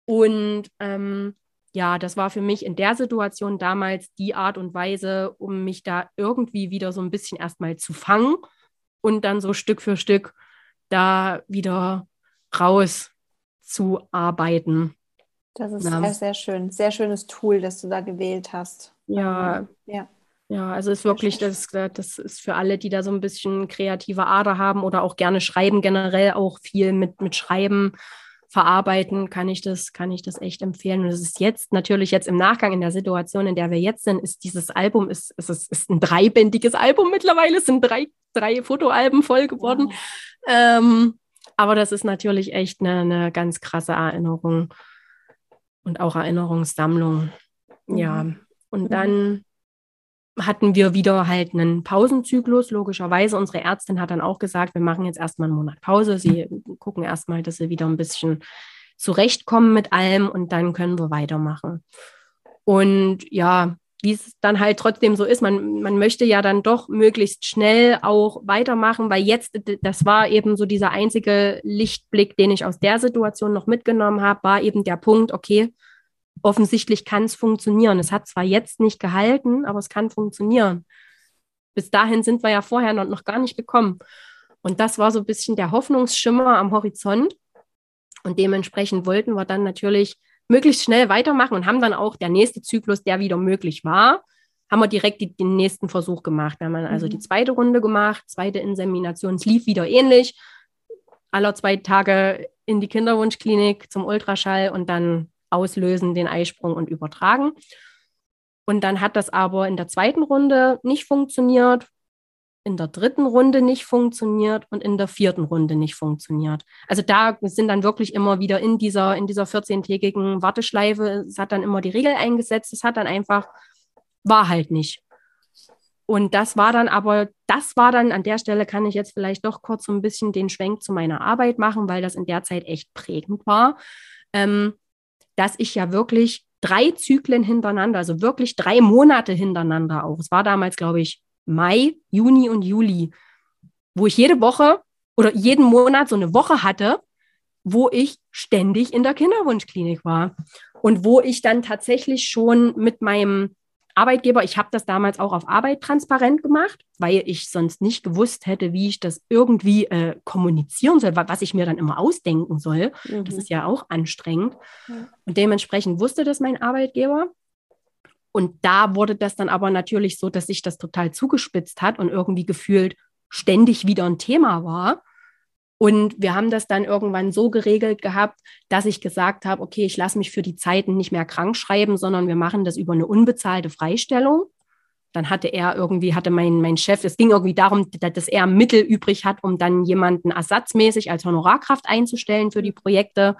Und ähm, ja, das war für mich in der Situation damals die Art und Weise, um mich da irgendwie wieder so ein bisschen erstmal zu fangen und dann so Stück für Stück da wieder raus zu arbeiten. Das ist ja. sehr, sehr schön. Sehr schönes Tool, das du da gewählt hast. Ja. Ja. Ja, also ist wirklich, das, das ist für alle, die da so ein bisschen kreative Ader haben oder auch gerne schreiben, generell auch viel mit, mit Schreiben verarbeiten, kann ich das, kann ich das echt empfehlen. Und es ist jetzt natürlich jetzt im Nachgang in der Situation, in der wir jetzt sind, ist dieses Album, ist, ist, ist, ist ein dreibändiges Album mittlerweile, es sind drei, drei Fotoalben voll geworden. Wow. Ähm, aber das ist natürlich echt eine, eine ganz krasse Erinnerung und auch Erinnerungssammlung. Ja, mhm. und dann hatten wir wieder halt einen Pausenzyklus, logischerweise. Unsere Ärztin hat dann auch gesagt, wir machen jetzt erstmal einen Monat Pause. Sie gucken erstmal, dass sie wieder ein bisschen zurechtkommen mit allem und dann können wir weitermachen. Und ja, wie es dann halt trotzdem so ist, man, man möchte ja dann doch möglichst schnell auch weitermachen, weil jetzt, das war eben so dieser einzige Lichtblick, den ich aus der Situation noch mitgenommen habe, war eben der Punkt, okay, offensichtlich kann es funktionieren. Es hat zwar jetzt nicht gehalten, aber es kann funktionieren. Bis dahin sind wir ja vorher noch, noch gar nicht gekommen. Und das war so ein bisschen der Hoffnungsschimmer am Horizont. Und dementsprechend wollten wir dann natürlich möglichst schnell weitermachen und haben dann auch der nächste Zyklus, der wieder möglich war, haben wir direkt die, den nächsten Versuch gemacht. Wir haben also mhm. die zweite Runde gemacht, zweite Insemination. Es lief wieder ähnlich. Aller zwei Tage in die Kinderwunschklinik zum Ultraschall und dann auslösen, den Eisprung und übertragen. Und dann hat das aber in der zweiten Runde nicht funktioniert, in der dritten Runde nicht funktioniert und in der vierten Runde nicht funktioniert. Also da sind dann wirklich immer wieder in dieser, in dieser 14-tägigen Warteschleife, es hat dann immer die Regel eingesetzt, es hat dann einfach, war halt nicht. Und das war dann aber, das war dann an der Stelle, kann ich jetzt vielleicht doch kurz so ein bisschen den Schwenk zu meiner Arbeit machen, weil das in der Zeit echt prägend war. Ähm, dass ich ja wirklich drei Zyklen hintereinander, also wirklich drei Monate hintereinander auch. Es war damals, glaube ich, Mai, Juni und Juli, wo ich jede Woche oder jeden Monat so eine Woche hatte, wo ich ständig in der Kinderwunschklinik war und wo ich dann tatsächlich schon mit meinem Arbeitgeber, ich habe das damals auch auf Arbeit transparent gemacht, weil ich sonst nicht gewusst hätte, wie ich das irgendwie äh, kommunizieren soll, was ich mir dann immer ausdenken soll. Mhm. Das ist ja auch anstrengend. Ja. Und dementsprechend wusste das mein Arbeitgeber. Und da wurde das dann aber natürlich so, dass sich das total zugespitzt hat und irgendwie gefühlt ständig wieder ein Thema war. Und wir haben das dann irgendwann so geregelt gehabt, dass ich gesagt habe, okay, ich lasse mich für die Zeiten nicht mehr krank schreiben, sondern wir machen das über eine unbezahlte Freistellung. Dann hatte er irgendwie, hatte mein, mein Chef, es ging irgendwie darum, dass er Mittel übrig hat, um dann jemanden ersatzmäßig als Honorarkraft einzustellen für die Projekte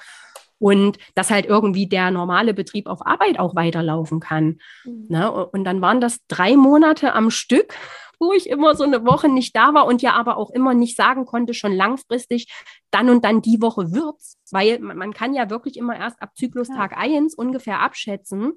und dass halt irgendwie der normale Betrieb auf Arbeit auch weiterlaufen kann. Mhm. Ne? Und dann waren das drei Monate am Stück, wo ich immer so eine Woche nicht da war und ja aber auch immer nicht sagen konnte, schon langfristig, dann und dann die Woche wird's, weil man kann ja wirklich immer erst ab Zyklustag ja. 1 ungefähr abschätzen,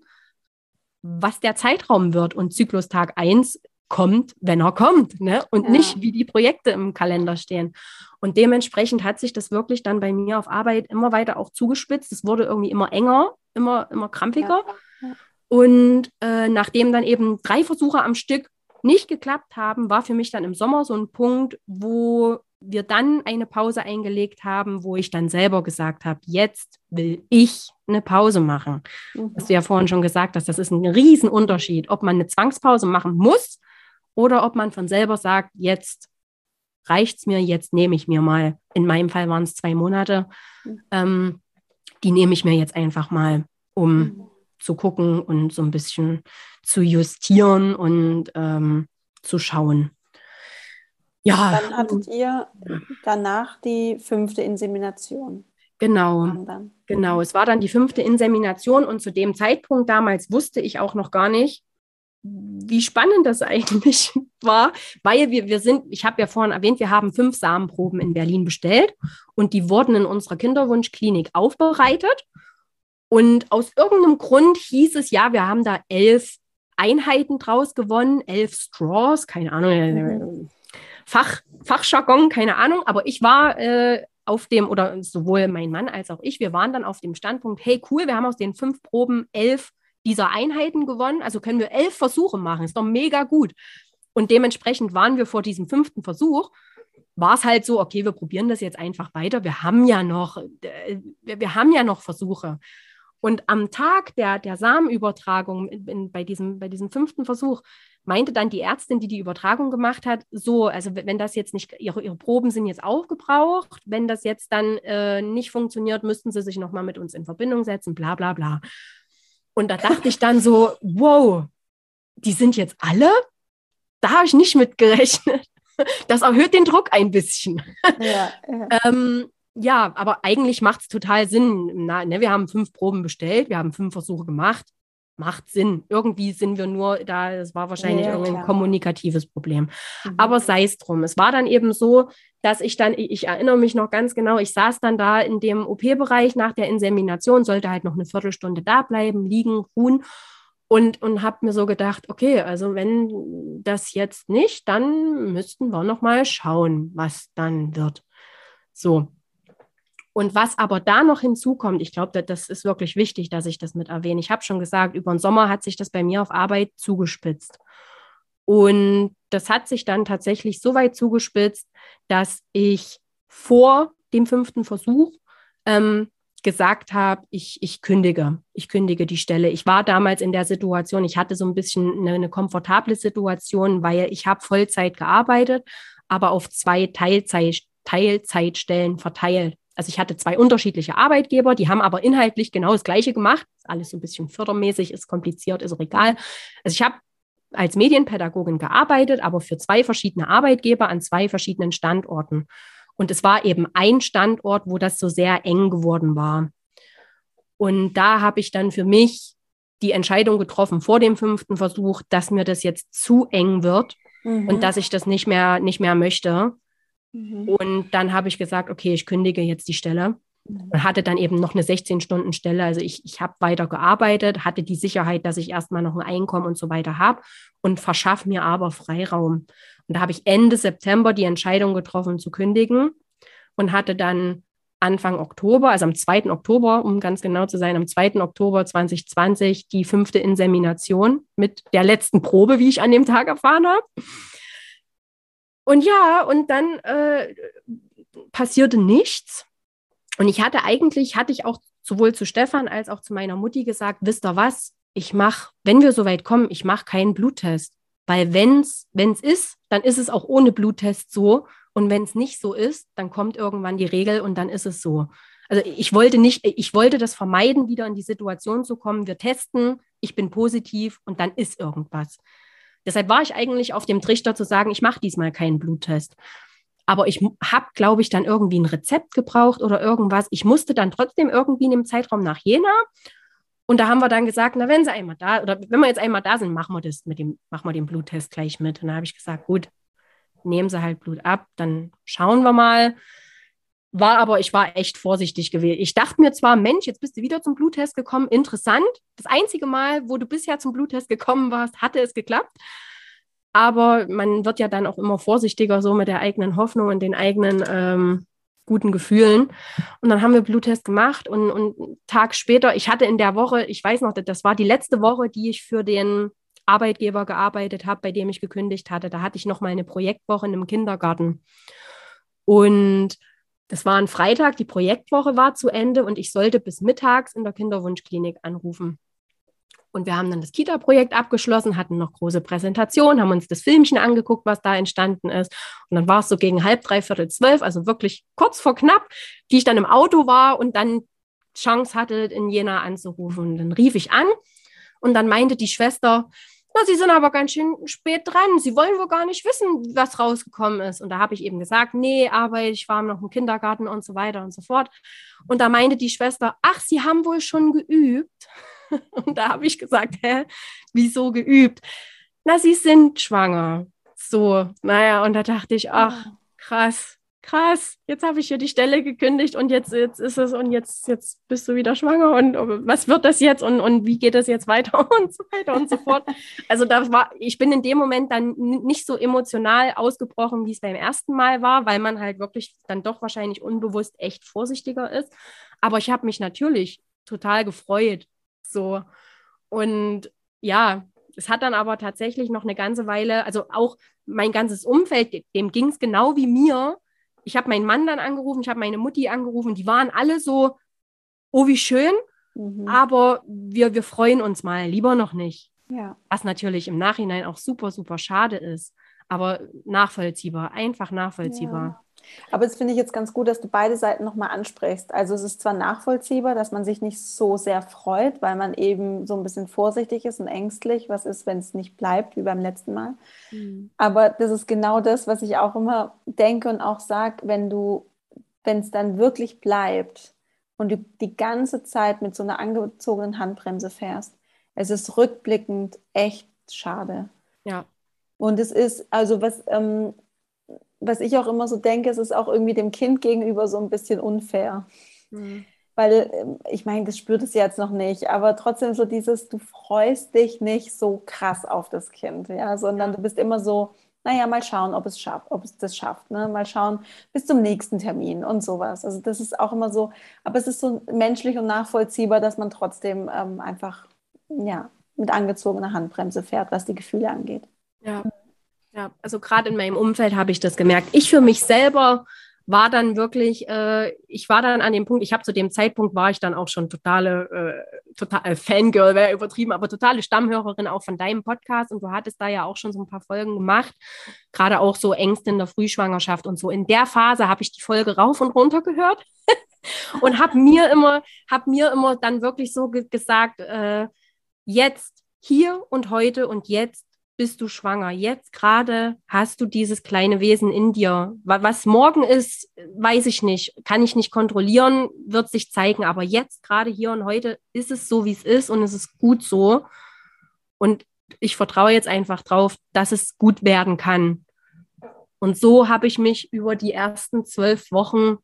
was der Zeitraum wird. Und Zyklustag 1 kommt, wenn er kommt, ne? Und ja. nicht, wie die Projekte im Kalender stehen. Und dementsprechend hat sich das wirklich dann bei mir auf Arbeit immer weiter auch zugespitzt. Es wurde irgendwie immer enger, immer, immer krampiger. Ja. Und äh, nachdem dann eben drei Versuche am Stück nicht geklappt haben, war für mich dann im Sommer so ein Punkt, wo wir dann eine Pause eingelegt haben, wo ich dann selber gesagt habe, jetzt will ich eine Pause machen. Mhm. Hast du ja vorhin schon gesagt hast, das ist ein Riesenunterschied, ob man eine Zwangspause machen muss oder ob man von selber sagt, jetzt reicht es mir, jetzt nehme ich mir mal, in meinem Fall waren es zwei Monate, mhm. ähm, die nehme ich mir jetzt einfach mal, um mhm zu gucken und so ein bisschen zu justieren und ähm, zu schauen. Ja. Dann hattet ihr danach die fünfte Insemination. Genau. Genau. Es war dann die fünfte Insemination und zu dem Zeitpunkt damals wusste ich auch noch gar nicht, wie spannend das [LAUGHS] eigentlich war, weil wir, wir sind, ich habe ja vorhin erwähnt, wir haben fünf Samenproben in Berlin bestellt und die wurden in unserer Kinderwunschklinik aufbereitet und aus irgendeinem Grund hieß es, ja, wir haben da elf Einheiten draus gewonnen, elf Straws, keine Ahnung, mhm. Fach, Fachjargon, keine Ahnung, aber ich war äh, auf dem, oder sowohl mein Mann als auch ich, wir waren dann auf dem Standpunkt, hey cool, wir haben aus den fünf Proben elf dieser Einheiten gewonnen, also können wir elf Versuche machen, ist doch mega gut. Und dementsprechend waren wir vor diesem fünften Versuch war es halt so, okay, wir probieren das jetzt einfach weiter. Wir haben ja noch, äh, wir, wir haben ja noch Versuche. Und am Tag der, der Samenübertragung, in, in, bei, diesem, bei diesem fünften Versuch, meinte dann die Ärztin, die die Übertragung gemacht hat, so, also wenn das jetzt nicht, ihre, ihre Proben sind jetzt aufgebraucht, wenn das jetzt dann äh, nicht funktioniert, müssten sie sich nochmal mit uns in Verbindung setzen, bla bla bla. Und da dachte ich dann so, wow, die sind jetzt alle? Da habe ich nicht mit gerechnet. Das erhöht den Druck ein bisschen. Ja, ja. ähm, ja, aber eigentlich macht es total Sinn. Na, ne, wir haben fünf Proben bestellt, wir haben fünf Versuche gemacht. macht Sinn. Irgendwie sind wir nur da, es war wahrscheinlich ja, irgendein kommunikatives Problem. Mhm. Aber sei es drum. Es war dann eben so, dass ich dann, ich erinnere mich noch ganz genau, ich saß dann da in dem OP-Bereich nach der Insemination, sollte halt noch eine Viertelstunde da bleiben, liegen, ruhen und, und habe mir so gedacht, okay, also wenn das jetzt nicht, dann müssten wir noch mal schauen, was dann wird. So, und was aber da noch hinzukommt, ich glaube, das ist wirklich wichtig, dass ich das mit erwähne. Ich habe schon gesagt, über den Sommer hat sich das bei mir auf Arbeit zugespitzt. Und das hat sich dann tatsächlich so weit zugespitzt, dass ich vor dem fünften Versuch ähm, gesagt habe, ich, ich kündige, ich kündige die Stelle. Ich war damals in der Situation, ich hatte so ein bisschen eine, eine komfortable Situation, weil ich habe Vollzeit gearbeitet, aber auf zwei Teilzeit, Teilzeitstellen verteilt. Also ich hatte zwei unterschiedliche Arbeitgeber, die haben aber inhaltlich genau das Gleiche gemacht. Ist alles so ein bisschen fördermäßig, ist kompliziert, ist auch egal. Also ich habe als Medienpädagogin gearbeitet, aber für zwei verschiedene Arbeitgeber an zwei verschiedenen Standorten. Und es war eben ein Standort, wo das so sehr eng geworden war. Und da habe ich dann für mich die Entscheidung getroffen vor dem fünften Versuch, dass mir das jetzt zu eng wird mhm. und dass ich das nicht mehr, nicht mehr möchte. Mhm. Und dann habe ich gesagt, okay, ich kündige jetzt die Stelle mhm. und hatte dann eben noch eine 16-Stunden-Stelle. Also ich, ich habe weiter gearbeitet, hatte die Sicherheit, dass ich erstmal noch ein Einkommen und so weiter habe und verschaffe mir aber Freiraum. Und da habe ich Ende September die Entscheidung getroffen zu kündigen und hatte dann Anfang Oktober, also am 2. Oktober, um ganz genau zu sein, am 2. Oktober 2020 die fünfte Insemination mit der letzten Probe, wie ich an dem Tag erfahren habe. Und ja, und dann äh, passierte nichts. Und ich hatte eigentlich, hatte ich auch sowohl zu Stefan als auch zu meiner Mutti gesagt, wisst ihr was, ich mache, wenn wir so weit kommen, ich mache keinen Bluttest. Weil wenn es ist, dann ist es auch ohne Bluttest so. Und wenn es nicht so ist, dann kommt irgendwann die Regel und dann ist es so. Also ich wollte nicht, ich wollte das vermeiden, wieder in die Situation zu kommen. Wir testen, ich bin positiv und dann ist irgendwas. Deshalb war ich eigentlich auf dem Trichter zu sagen, ich mache diesmal keinen Bluttest. Aber ich habe, glaube ich, dann irgendwie ein Rezept gebraucht oder irgendwas. Ich musste dann trotzdem irgendwie in dem Zeitraum nach Jena. Und da haben wir dann gesagt, na, wenn sie einmal da, oder wenn wir jetzt einmal da sind, machen wir das mit dem, machen wir den Bluttest gleich mit. Und da habe ich gesagt, gut, nehmen sie halt Blut ab, dann schauen wir mal. War aber, ich war echt vorsichtig gewählt. Ich dachte mir zwar, Mensch, jetzt bist du wieder zum Bluttest gekommen, interessant. Das einzige Mal, wo du bisher zum Bluttest gekommen warst, hatte es geklappt. Aber man wird ja dann auch immer vorsichtiger so mit der eigenen Hoffnung und den eigenen ähm, guten Gefühlen. Und dann haben wir Bluttest gemacht und, und einen Tag später, ich hatte in der Woche, ich weiß noch, das war die letzte Woche, die ich für den Arbeitgeber gearbeitet habe, bei dem ich gekündigt hatte. Da hatte ich noch mal eine Projektwoche in einem Kindergarten. Und das war ein Freitag, die Projektwoche war zu Ende und ich sollte bis mittags in der Kinderwunschklinik anrufen. Und wir haben dann das Kita-Projekt abgeschlossen, hatten noch große Präsentation, haben uns das Filmchen angeguckt, was da entstanden ist. Und dann war es so gegen halb, dreiviertel zwölf, also wirklich kurz vor knapp, die ich dann im Auto war und dann Chance hatte, in Jena anzurufen. Und dann rief ich an und dann meinte die Schwester, na, Sie sind aber ganz schön spät dran. Sie wollen wohl gar nicht wissen, was rausgekommen ist. Und da habe ich eben gesagt, nee, aber ich war noch im Kindergarten und so weiter und so fort. Und da meinte die Schwester, ach, Sie haben wohl schon geübt. [LAUGHS] Und da habe ich gesagt, hä, wieso geübt? Na, Sie sind schwanger. So, naja, und da dachte ich, ach, krass krass, jetzt habe ich hier die Stelle gekündigt und jetzt, jetzt ist es und jetzt, jetzt bist du wieder schwanger und was wird das jetzt und, und wie geht es jetzt weiter [LAUGHS] und so weiter und so fort. Also das war, ich bin in dem Moment dann nicht so emotional ausgebrochen, wie es beim ersten Mal war, weil man halt wirklich dann doch wahrscheinlich unbewusst echt vorsichtiger ist. Aber ich habe mich natürlich total gefreut. So. Und ja, es hat dann aber tatsächlich noch eine ganze Weile, also auch mein ganzes Umfeld, dem ging es genau wie mir, ich habe meinen Mann dann angerufen, ich habe meine Mutti angerufen, die waren alle so, oh, wie schön, mhm. aber wir, wir freuen uns mal, lieber noch nicht. Ja. Was natürlich im Nachhinein auch super, super schade ist, aber nachvollziehbar, einfach nachvollziehbar. Ja. Aber das finde ich jetzt ganz gut, dass du beide Seiten nochmal ansprichst. Also es ist zwar nachvollziehbar, dass man sich nicht so sehr freut, weil man eben so ein bisschen vorsichtig ist und ängstlich, was ist, wenn es nicht bleibt, wie beim letzten Mal. Mhm. Aber das ist genau das, was ich auch immer denke und auch sage, wenn du, wenn es dann wirklich bleibt und du die ganze Zeit mit so einer angezogenen Handbremse fährst, es ist rückblickend echt schade. Ja. Und es ist, also was, ähm, was ich auch immer so denke, es ist auch irgendwie dem Kind gegenüber so ein bisschen unfair. Mhm. Weil ähm, ich meine, das spürt es jetzt noch nicht, aber trotzdem so dieses, du freust dich nicht so krass auf das Kind, ja, sondern ja. du bist immer so, naja, mal schauen, ob es schafft, ob es das schafft, ne? Mal schauen bis zum nächsten Termin und sowas. Also das ist auch immer so, aber es ist so menschlich und nachvollziehbar, dass man trotzdem ähm, einfach ja, mit angezogener Handbremse fährt, was die Gefühle angeht. Ja, ja also gerade in meinem Umfeld habe ich das gemerkt. Ich für mich selber war dann wirklich, äh, ich war dann an dem Punkt, ich habe zu dem Zeitpunkt war ich dann auch schon totale, äh, total äh, Fangirl, wäre übertrieben, aber totale Stammhörerin auch von deinem Podcast und du hattest da ja auch schon so ein paar Folgen gemacht, gerade auch so Ängste in der Frühschwangerschaft und so. In der Phase habe ich die Folge rauf und runter gehört [LAUGHS] und habe mir immer, habe mir immer dann wirklich so ge gesagt, äh, jetzt, hier und heute und jetzt bist du schwanger. Jetzt gerade hast du dieses kleine Wesen in dir. Was morgen ist, weiß ich nicht, kann ich nicht kontrollieren, wird sich zeigen. Aber jetzt gerade hier und heute ist es so, wie es ist und es ist gut so. Und ich vertraue jetzt einfach drauf, dass es gut werden kann. Und so habe ich mich über die ersten zwölf Wochen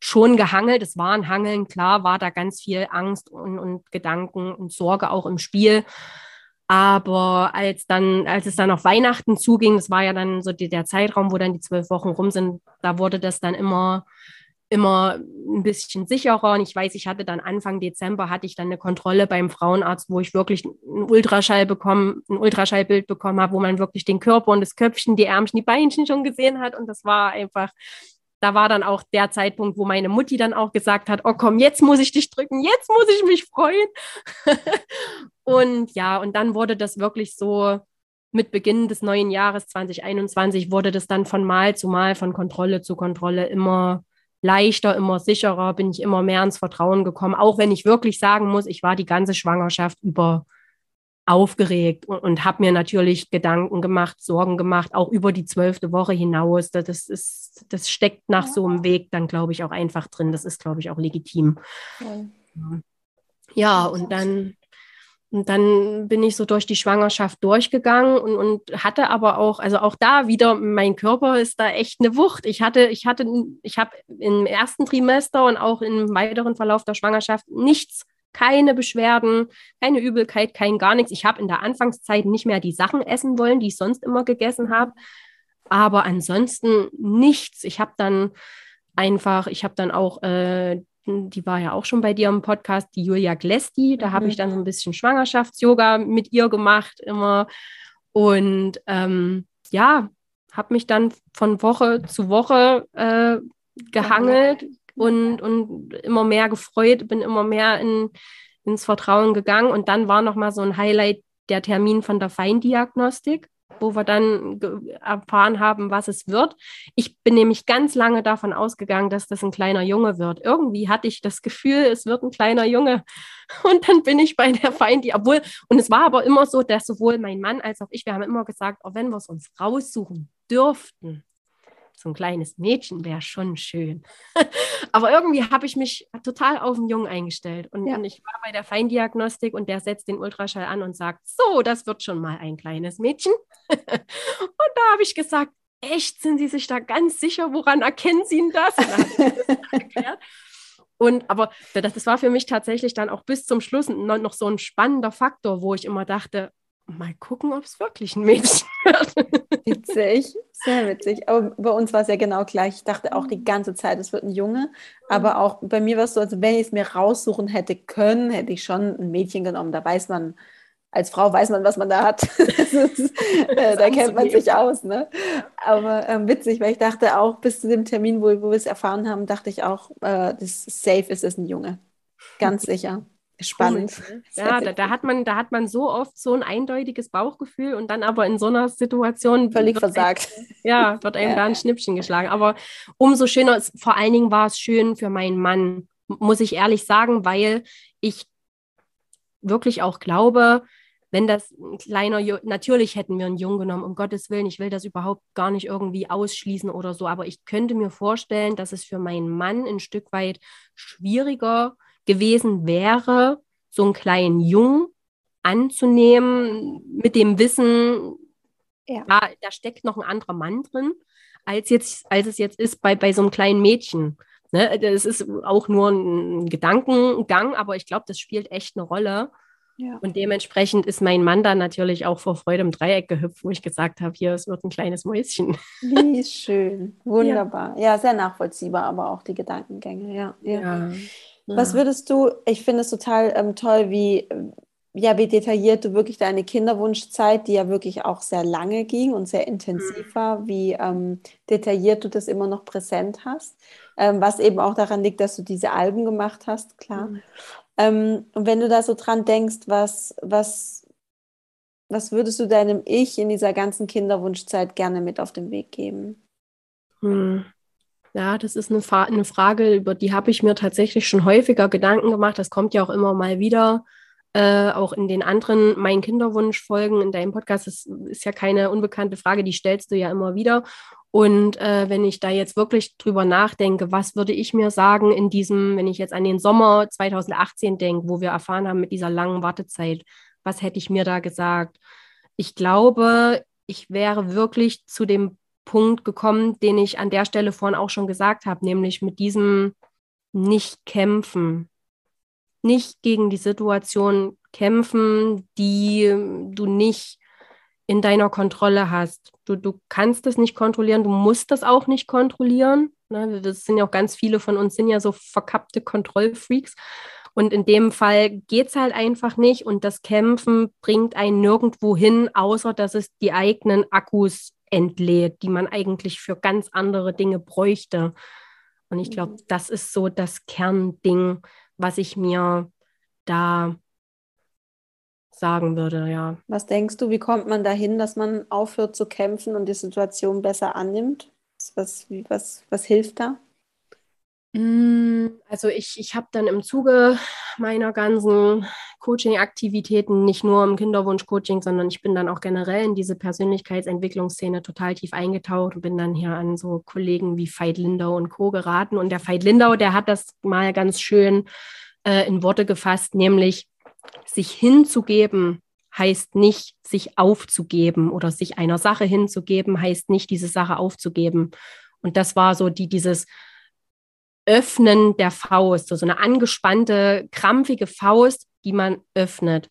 schon gehangelt. Es war ein Hangeln, klar, war da ganz viel Angst und, und Gedanken und Sorge auch im Spiel. Aber als dann, als es dann auf Weihnachten zuging, das war ja dann so die, der Zeitraum, wo dann die zwölf Wochen rum sind, da wurde das dann immer, immer ein bisschen sicherer. Und ich weiß, ich hatte dann Anfang Dezember hatte ich dann eine Kontrolle beim Frauenarzt, wo ich wirklich einen Ultraschall bekommen, ein Ultraschallbild bekommen habe, wo man wirklich den Körper und das Köpfchen, die Ärmchen, die Beinchen schon gesehen hat. Und das war einfach da war dann auch der Zeitpunkt, wo meine Mutti dann auch gesagt hat, oh komm, jetzt muss ich dich drücken, jetzt muss ich mich freuen. [LAUGHS] und ja, und dann wurde das wirklich so mit Beginn des neuen Jahres 2021 wurde das dann von Mal zu Mal, von Kontrolle zu Kontrolle immer leichter, immer sicherer, bin ich immer mehr ins Vertrauen gekommen, auch wenn ich wirklich sagen muss, ich war die ganze Schwangerschaft über aufgeregt und, und habe mir natürlich Gedanken gemacht, Sorgen gemacht, auch über die zwölfte Woche hinaus. Das, ist, das steckt nach ja. so einem Weg dann, glaube ich, auch einfach drin. Das ist, glaube ich, auch legitim. Ja, ja und dann, und dann bin ich so durch die Schwangerschaft durchgegangen und, und hatte aber auch, also auch da wieder, mein Körper ist da echt eine Wucht. Ich hatte, ich hatte, ich habe im ersten Trimester und auch im weiteren Verlauf der Schwangerschaft nichts keine Beschwerden, keine Übelkeit, kein gar nichts. Ich habe in der Anfangszeit nicht mehr die Sachen essen wollen, die ich sonst immer gegessen habe. Aber ansonsten nichts. Ich habe dann einfach, ich habe dann auch, äh, die war ja auch schon bei dir im Podcast, die Julia Glesti. Da mhm. habe ich dann so ein bisschen Schwangerschafts-Yoga mit ihr gemacht immer. Und ähm, ja, habe mich dann von Woche zu Woche äh, gehangelt, und, und immer mehr gefreut, bin immer mehr in, ins Vertrauen gegangen. Und dann war noch mal so ein Highlight der Termin von der Feindiagnostik, wo wir dann erfahren haben, was es wird. Ich bin nämlich ganz lange davon ausgegangen, dass das ein kleiner Junge wird. Irgendwie hatte ich das Gefühl, es wird ein kleiner Junge. [LAUGHS] Und dann bin ich bei der Feindiagnostik, obwohl, und es war aber immer so, dass sowohl mein Mann als auch ich, wir haben immer gesagt, auch wenn wir es uns raussuchen dürften, so ein kleines Mädchen wäre schon schön. [LAUGHS] Aber irgendwie habe ich mich total auf den Jungen eingestellt. Und, ja. und, ich war bei der Feindiagnostik und der setzt den Ultraschall an und sagt, so, das wird schon mal ein kleines Mädchen. [LAUGHS] und da habe ich gesagt, echt, sind Sie sich da ganz sicher? Woran erkennen Sie denn das? Und, aber das, das war für mich tatsächlich dann auch bis zum Schluss noch so ein spannender Faktor, wo ich immer dachte, mal gucken, ob es wirklich ein Mädchen wird. Witzig, sehr witzig. Aber bei uns war es ja genau gleich. Ich dachte auch die ganze Zeit, es wird ein Junge. Aber mhm. auch bei mir war es so, als wenn ich es mir raussuchen hätte können, hätte ich schon ein Mädchen genommen. Da weiß man, als Frau weiß man, was man da hat. [LAUGHS] ist, äh, da kennt man sich aus. Ne? Aber ähm, witzig, weil ich dachte auch bis zu dem Termin, wo, wo wir es erfahren haben, dachte ich auch, äh, das safe ist es ein Junge. Ganz [LAUGHS] sicher. Spannend. Cool. [LAUGHS] Ja, da, da, hat man, da hat man so oft so ein eindeutiges Bauchgefühl und dann aber in so einer Situation völlig versagt. Einem, [LAUGHS] ja, wird einem ja. da ein Schnippchen geschlagen. Aber umso schöner, ist, vor allen Dingen war es schön für meinen Mann, muss ich ehrlich sagen, weil ich wirklich auch glaube, wenn das ein kleiner, natürlich hätten wir einen Jungen genommen, um Gottes Willen, ich will das überhaupt gar nicht irgendwie ausschließen oder so, aber ich könnte mir vorstellen, dass es für meinen Mann ein Stück weit schwieriger gewesen wäre, so einen kleinen Jungen anzunehmen mit dem Wissen, ja. da, da steckt noch ein anderer Mann drin, als, jetzt, als es jetzt ist bei, bei so einem kleinen Mädchen. Ne? Das ist auch nur ein Gedankengang, aber ich glaube, das spielt echt eine Rolle. Ja. Und dementsprechend ist mein Mann dann natürlich auch vor Freude im Dreieck gehüpft, wo ich gesagt habe, hier, es wird ein kleines Mäuschen. [LAUGHS] Wie schön, wunderbar. Ja. ja, sehr nachvollziehbar, aber auch die Gedankengänge, ja. ja. Ja. Was würdest du, ich finde es total ähm, toll, wie, ja, wie detailliert du wirklich deine Kinderwunschzeit, die ja wirklich auch sehr lange ging und sehr intensiv mhm. war, wie ähm, detailliert du das immer noch präsent hast. Ähm, was eben auch daran liegt, dass du diese Alben gemacht hast, klar. Mhm. Ähm, und wenn du da so dran denkst, was, was, was würdest du deinem Ich in dieser ganzen Kinderwunschzeit gerne mit auf den Weg geben? Hm. Ja, das ist eine, eine Frage, über die habe ich mir tatsächlich schon häufiger Gedanken gemacht. Das kommt ja auch immer mal wieder äh, auch in den anderen Mein Kinderwunsch-Folgen in deinem Podcast. Das ist ja keine unbekannte Frage, die stellst du ja immer wieder. Und äh, wenn ich da jetzt wirklich drüber nachdenke, was würde ich mir sagen in diesem, wenn ich jetzt an den Sommer 2018 denke, wo wir erfahren haben mit dieser langen Wartezeit, was hätte ich mir da gesagt? Ich glaube, ich wäre wirklich zu dem Punkt gekommen, den ich an der Stelle vorhin auch schon gesagt habe, nämlich mit diesem nicht kämpfen nicht gegen die Situation kämpfen, die du nicht in deiner Kontrolle hast. Du, du kannst es nicht kontrollieren, du musst das auch nicht kontrollieren. Ne? Das sind ja auch ganz viele von uns, sind ja so verkappte Kontrollfreaks. Und in dem Fall geht es halt einfach nicht. Und das Kämpfen bringt einen nirgendwo hin, außer dass es die eigenen Akkus entlädt, die man eigentlich für ganz andere Dinge bräuchte. Und ich glaube, mhm. das ist so das Kernding, was ich mir da sagen würde, ja. Was denkst du, wie kommt man dahin, dass man aufhört zu kämpfen und die Situation besser annimmt? Was, was, was hilft da? Mm, also ich, ich habe dann im Zuge meiner ganzen Coaching-Aktivitäten, nicht nur im Kinderwunsch-Coaching, sondern ich bin dann auch generell in diese Persönlichkeitsentwicklungsszene total tief eingetaucht und bin dann hier an so Kollegen wie Veit Lindau und Co. geraten. Und der Veit Lindau, der hat das mal ganz schön äh, in Worte gefasst, nämlich sich hinzugeben heißt nicht, sich aufzugeben oder sich einer Sache hinzugeben, heißt nicht, diese Sache aufzugeben. Und das war so die, dieses Öffnen der Faust, so eine angespannte, krampfige Faust, die man öffnet.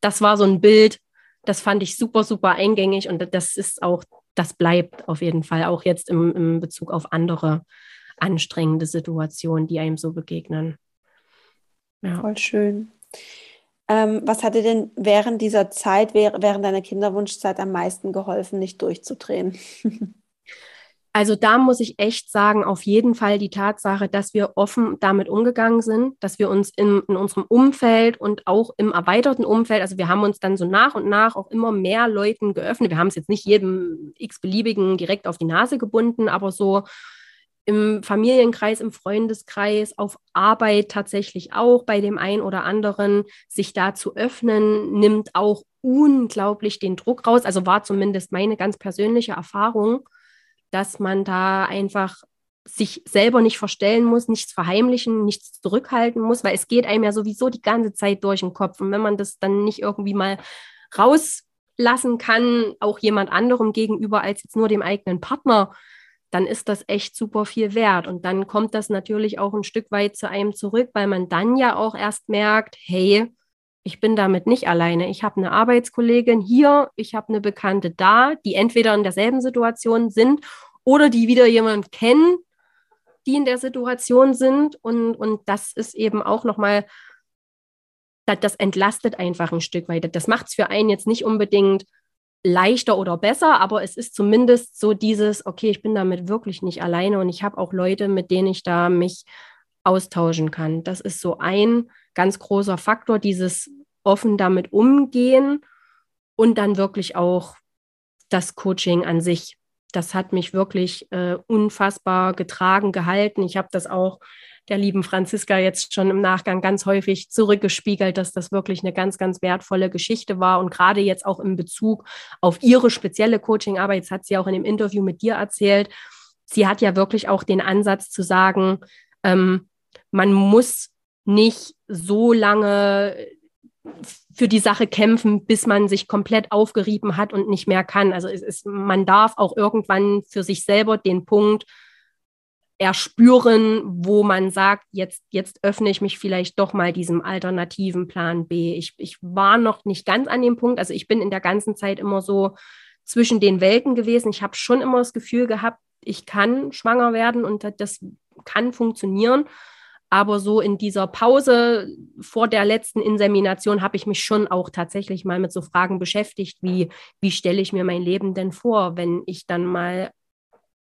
Das war so ein Bild, das fand ich super, super eingängig und das ist auch, das bleibt auf jeden Fall auch jetzt im, im Bezug auf andere anstrengende Situationen, die einem so begegnen. Ja. Voll schön. Ähm, was hat dir denn während dieser Zeit, während deiner Kinderwunschzeit am meisten geholfen, nicht durchzudrehen? [LAUGHS] Also da muss ich echt sagen, auf jeden Fall die Tatsache, dass wir offen damit umgegangen sind, dass wir uns in, in, unserem Umfeld und auch im erweiterten Umfeld, also wir haben uns dann so nach und nach auch immer mehr Leuten geöffnet. Wir haben es jetzt nicht jedem x-beliebigen direkt auf die Nase gebunden, aber so im Familienkreis, im Freundeskreis, auf Arbeit tatsächlich auch bei dem einen oder anderen, sich da zu öffnen, nimmt auch unglaublich den Druck raus. Also war zumindest meine ganz persönliche Erfahrung, dass man da einfach sich selber nicht verstellen muss, nichts verheimlichen, nichts zurückhalten muss, weil es geht einem ja sowieso die ganze Zeit durch den Kopf. Und wenn man das dann nicht irgendwie mal rauslassen kann, auch jemand anderem gegenüber als jetzt nur dem eigenen Partner, dann ist das echt super viel wert. Und dann kommt das natürlich auch ein Stück weit zu einem zurück, weil man dann ja auch erst merkt, hey, ich bin damit nicht alleine. Ich habe eine Arbeitskollegin hier, ich habe eine Bekannte da, die entweder in derselben Situation sind oder die wieder jemanden kennen, die in der Situation sind. Und, und das ist eben auch nochmal, das, das entlastet einfach ein Stück weit. Das macht es für einen jetzt nicht unbedingt leichter oder besser, aber es ist zumindest so dieses, okay, ich bin damit wirklich nicht alleine und ich habe auch Leute, mit denen ich da mich austauschen kann. Das ist so ein ganz großer Faktor, dieses offen damit umgehen und dann wirklich auch das Coaching an sich. Das hat mich wirklich äh, unfassbar getragen, gehalten. Ich habe das auch der lieben Franziska jetzt schon im Nachgang ganz häufig zurückgespiegelt, dass das wirklich eine ganz, ganz wertvolle Geschichte war. Und gerade jetzt auch in Bezug auf ihre spezielle Coachingarbeit, jetzt hat sie auch in dem Interview mit dir erzählt, sie hat ja wirklich auch den Ansatz zu sagen, ähm, man muss nicht so lange für die Sache kämpfen, bis man sich komplett aufgerieben hat und nicht mehr kann. Also es ist, man darf auch irgendwann für sich selber den Punkt erspüren, wo man sagt, jetzt, jetzt öffne ich mich vielleicht doch mal diesem alternativen Plan B. Ich, ich war noch nicht ganz an dem Punkt, also ich bin in der ganzen Zeit immer so zwischen den Welten gewesen. Ich habe schon immer das Gefühl gehabt, ich kann schwanger werden und das kann funktionieren. Aber so in dieser Pause vor der letzten Insemination habe ich mich schon auch tatsächlich mal mit so Fragen beschäftigt, wie, wie stelle ich mir mein Leben denn vor, wenn ich dann mal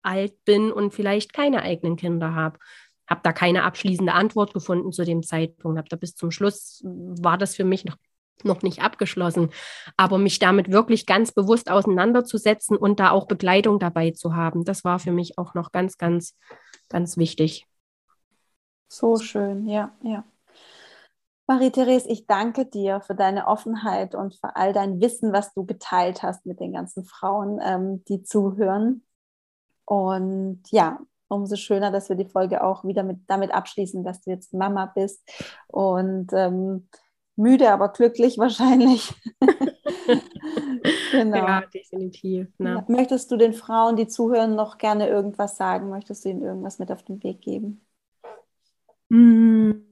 alt bin und vielleicht keine eigenen Kinder habe. Habe da keine abschließende Antwort gefunden zu dem Zeitpunkt. Habe da bis zum Schluss war das für mich noch noch nicht abgeschlossen. Aber mich damit wirklich ganz bewusst auseinanderzusetzen und da auch Begleitung dabei zu haben, das war für mich auch noch ganz, ganz, ganz wichtig. So schön, ja, ja. Marie-Therese, ich danke dir für deine Offenheit und für all dein Wissen, was du geteilt hast mit den ganzen Frauen, ähm, die zuhören. Und ja, umso schöner, dass wir die Folge auch wieder mit, damit abschließen, dass du jetzt Mama bist und ähm, müde, aber glücklich wahrscheinlich. [LAUGHS] genau. Ja, definitiv. Ne? Möchtest du den Frauen, die zuhören, noch gerne irgendwas sagen? Möchtest du ihnen irgendwas mit auf den Weg geben? Hm.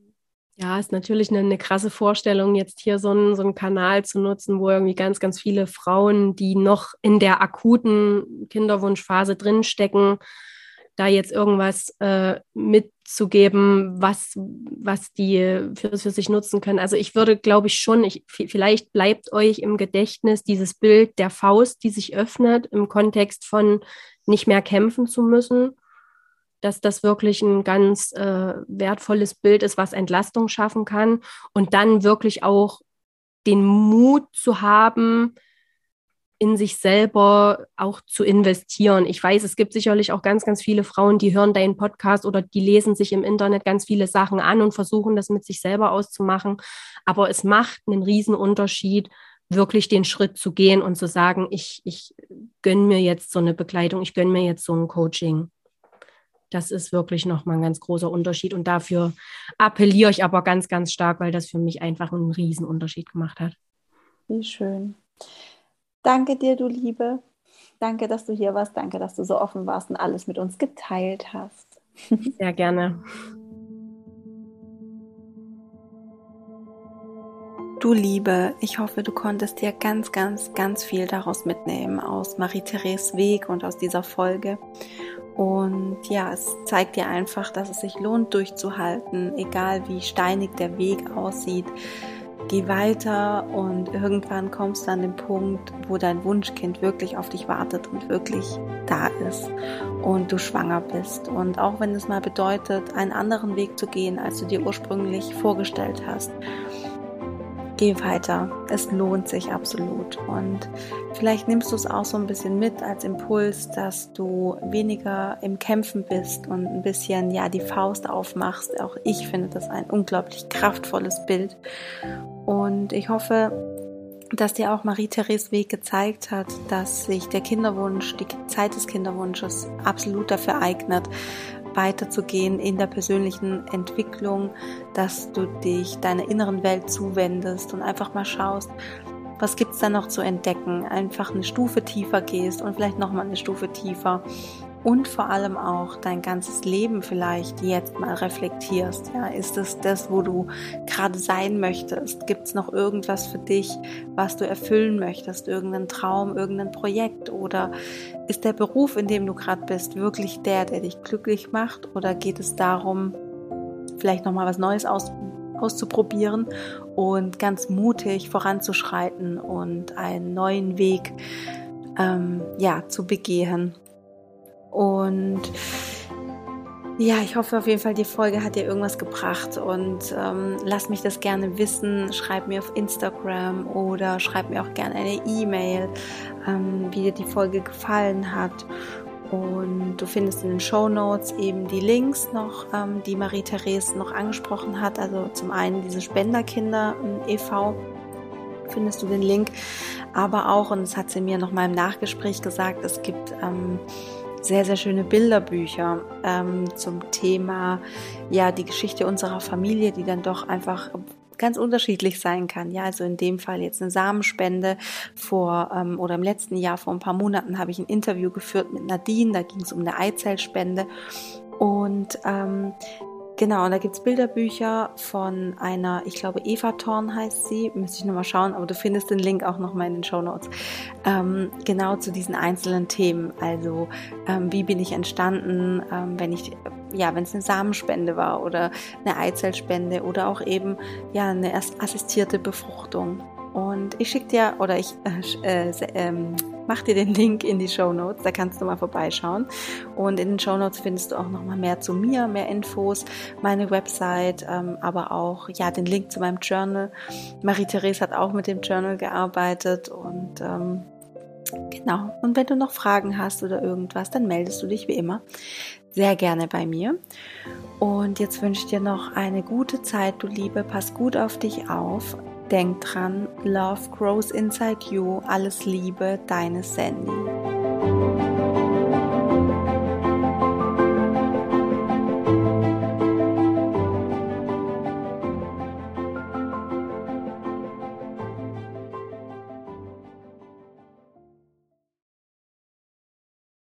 Ja, ist natürlich eine, eine, krasse Vorstellung, jetzt hier so einen, so einen Kanal zu nutzen, wo irgendwie ganz, ganz viele Frauen, die noch in der akuten Kinderwunschphase drinstecken, da jetzt irgendwas äh, mitzugeben, was, was die für, für sich nutzen können. Also ich würde, glaube ich, schon, ich, vielleicht bleibt euch im Gedächtnis dieses Bild der Faust, die sich öffnet im Kontext von nicht mehr kämpfen zu müssen dass das wirklich ein ganz äh, wertvolles Bild ist, was Entlastung schaffen kann. Und dann wirklich auch den Mut zu haben, in sich selber auch zu investieren. Ich weiß, es gibt sicherlich auch ganz, ganz viele Frauen, die hören deinen Podcast oder die lesen sich im Internet ganz viele Sachen an und versuchen das mit sich selber auszumachen. Aber es macht einen riesen Unterschied, wirklich den Schritt zu gehen und zu sagen, ich, ich gönne mir jetzt so eine Begleitung, ich gönne mir jetzt so ein Coaching. Das ist wirklich nochmal ein ganz großer Unterschied. Und dafür appelliere ich aber ganz, ganz stark, weil das für mich einfach einen riesen Unterschied gemacht hat. Wie schön. Danke dir, du Liebe. Danke, dass du hier warst. Danke, dass du so offen warst und alles mit uns geteilt hast. [LAUGHS] Sehr gerne. Du Liebe, ich hoffe, du konntest dir ganz, ganz, ganz viel daraus mitnehmen aus Marie-Therese Weg und aus dieser Folge. Und ja, es zeigt dir einfach, dass es sich lohnt, durchzuhalten, egal wie steinig der Weg aussieht. Geh weiter und irgendwann kommst du an den Punkt, wo dein Wunschkind wirklich auf dich wartet und wirklich da ist und du schwanger bist. Und auch wenn es mal bedeutet, einen anderen Weg zu gehen, als du dir ursprünglich vorgestellt hast geh weiter. Es lohnt sich absolut. Und vielleicht nimmst du es auch so ein bisschen mit als Impuls, dass du weniger im Kämpfen bist und ein bisschen, ja, die Faust aufmachst. Auch ich finde das ein unglaublich kraftvolles Bild. Und ich hoffe, dass dir auch Marie-Therese Weg gezeigt hat, dass sich der Kinderwunsch, die Zeit des Kinderwunsches absolut dafür eignet, weiterzugehen in der persönlichen Entwicklung, dass du dich deiner inneren Welt zuwendest und einfach mal schaust, was gibt's da noch zu entdecken, einfach eine Stufe tiefer gehst und vielleicht noch mal eine Stufe tiefer und vor allem auch dein ganzes Leben vielleicht jetzt mal reflektierst. Ja, ist es das, wo du gerade sein möchtest? Gibt es noch irgendwas für dich, was du erfüllen möchtest? Irgendein Traum, irgendein Projekt? Oder ist der Beruf, in dem du gerade bist, wirklich der, der dich glücklich macht? Oder geht es darum, vielleicht noch mal was Neues aus, auszuprobieren und ganz mutig voranzuschreiten und einen neuen Weg ähm, ja, zu begehen? Und ja, ich hoffe auf jeden Fall, die Folge hat dir irgendwas gebracht und ähm, lass mich das gerne wissen. Schreib mir auf Instagram oder schreib mir auch gerne eine E-Mail, ähm, wie dir die Folge gefallen hat. Und du findest in den Show Notes eben die Links noch, ähm, die Marie-Therese noch angesprochen hat. Also zum einen diese Spenderkinder e.V. findest du den Link, aber auch, und das hat sie mir noch mal im Nachgespräch gesagt, es gibt ähm, sehr, sehr schöne Bilderbücher ähm, zum Thema, ja, die Geschichte unserer Familie, die dann doch einfach ganz unterschiedlich sein kann. Ja, also in dem Fall jetzt eine Samenspende vor ähm, oder im letzten Jahr vor ein paar Monaten habe ich ein Interview geführt mit Nadine. Da ging es um eine Eizellspende und ähm, Genau, und da gibt's Bilderbücher von einer, ich glaube Eva Thorn heißt sie, müsste ich nochmal schauen, aber du findest den Link auch nochmal in den Show Notes. Ähm, genau zu diesen einzelnen Themen. Also ähm, wie bin ich entstanden, ähm, wenn ich, ja, wenn es eine Samenspende war oder eine Eizellspende oder auch eben ja eine assistierte Befruchtung. Und ich schicke dir oder ich äh, äh, ähm, mach dir den Link in die Show Notes, da kannst du mal vorbeischauen. Und in den Show Notes findest du auch noch mal mehr zu mir, mehr Infos, meine Website, ähm, aber auch ja den Link zu meinem Journal. Marie-Therese hat auch mit dem Journal gearbeitet und ähm, genau. Und wenn du noch Fragen hast oder irgendwas, dann meldest du dich wie immer sehr gerne bei mir. Und jetzt wünsche ich dir noch eine gute Zeit, du Liebe. Pass gut auf dich auf. Denk dran, Love grows inside you. Alles Liebe, deine Sandy.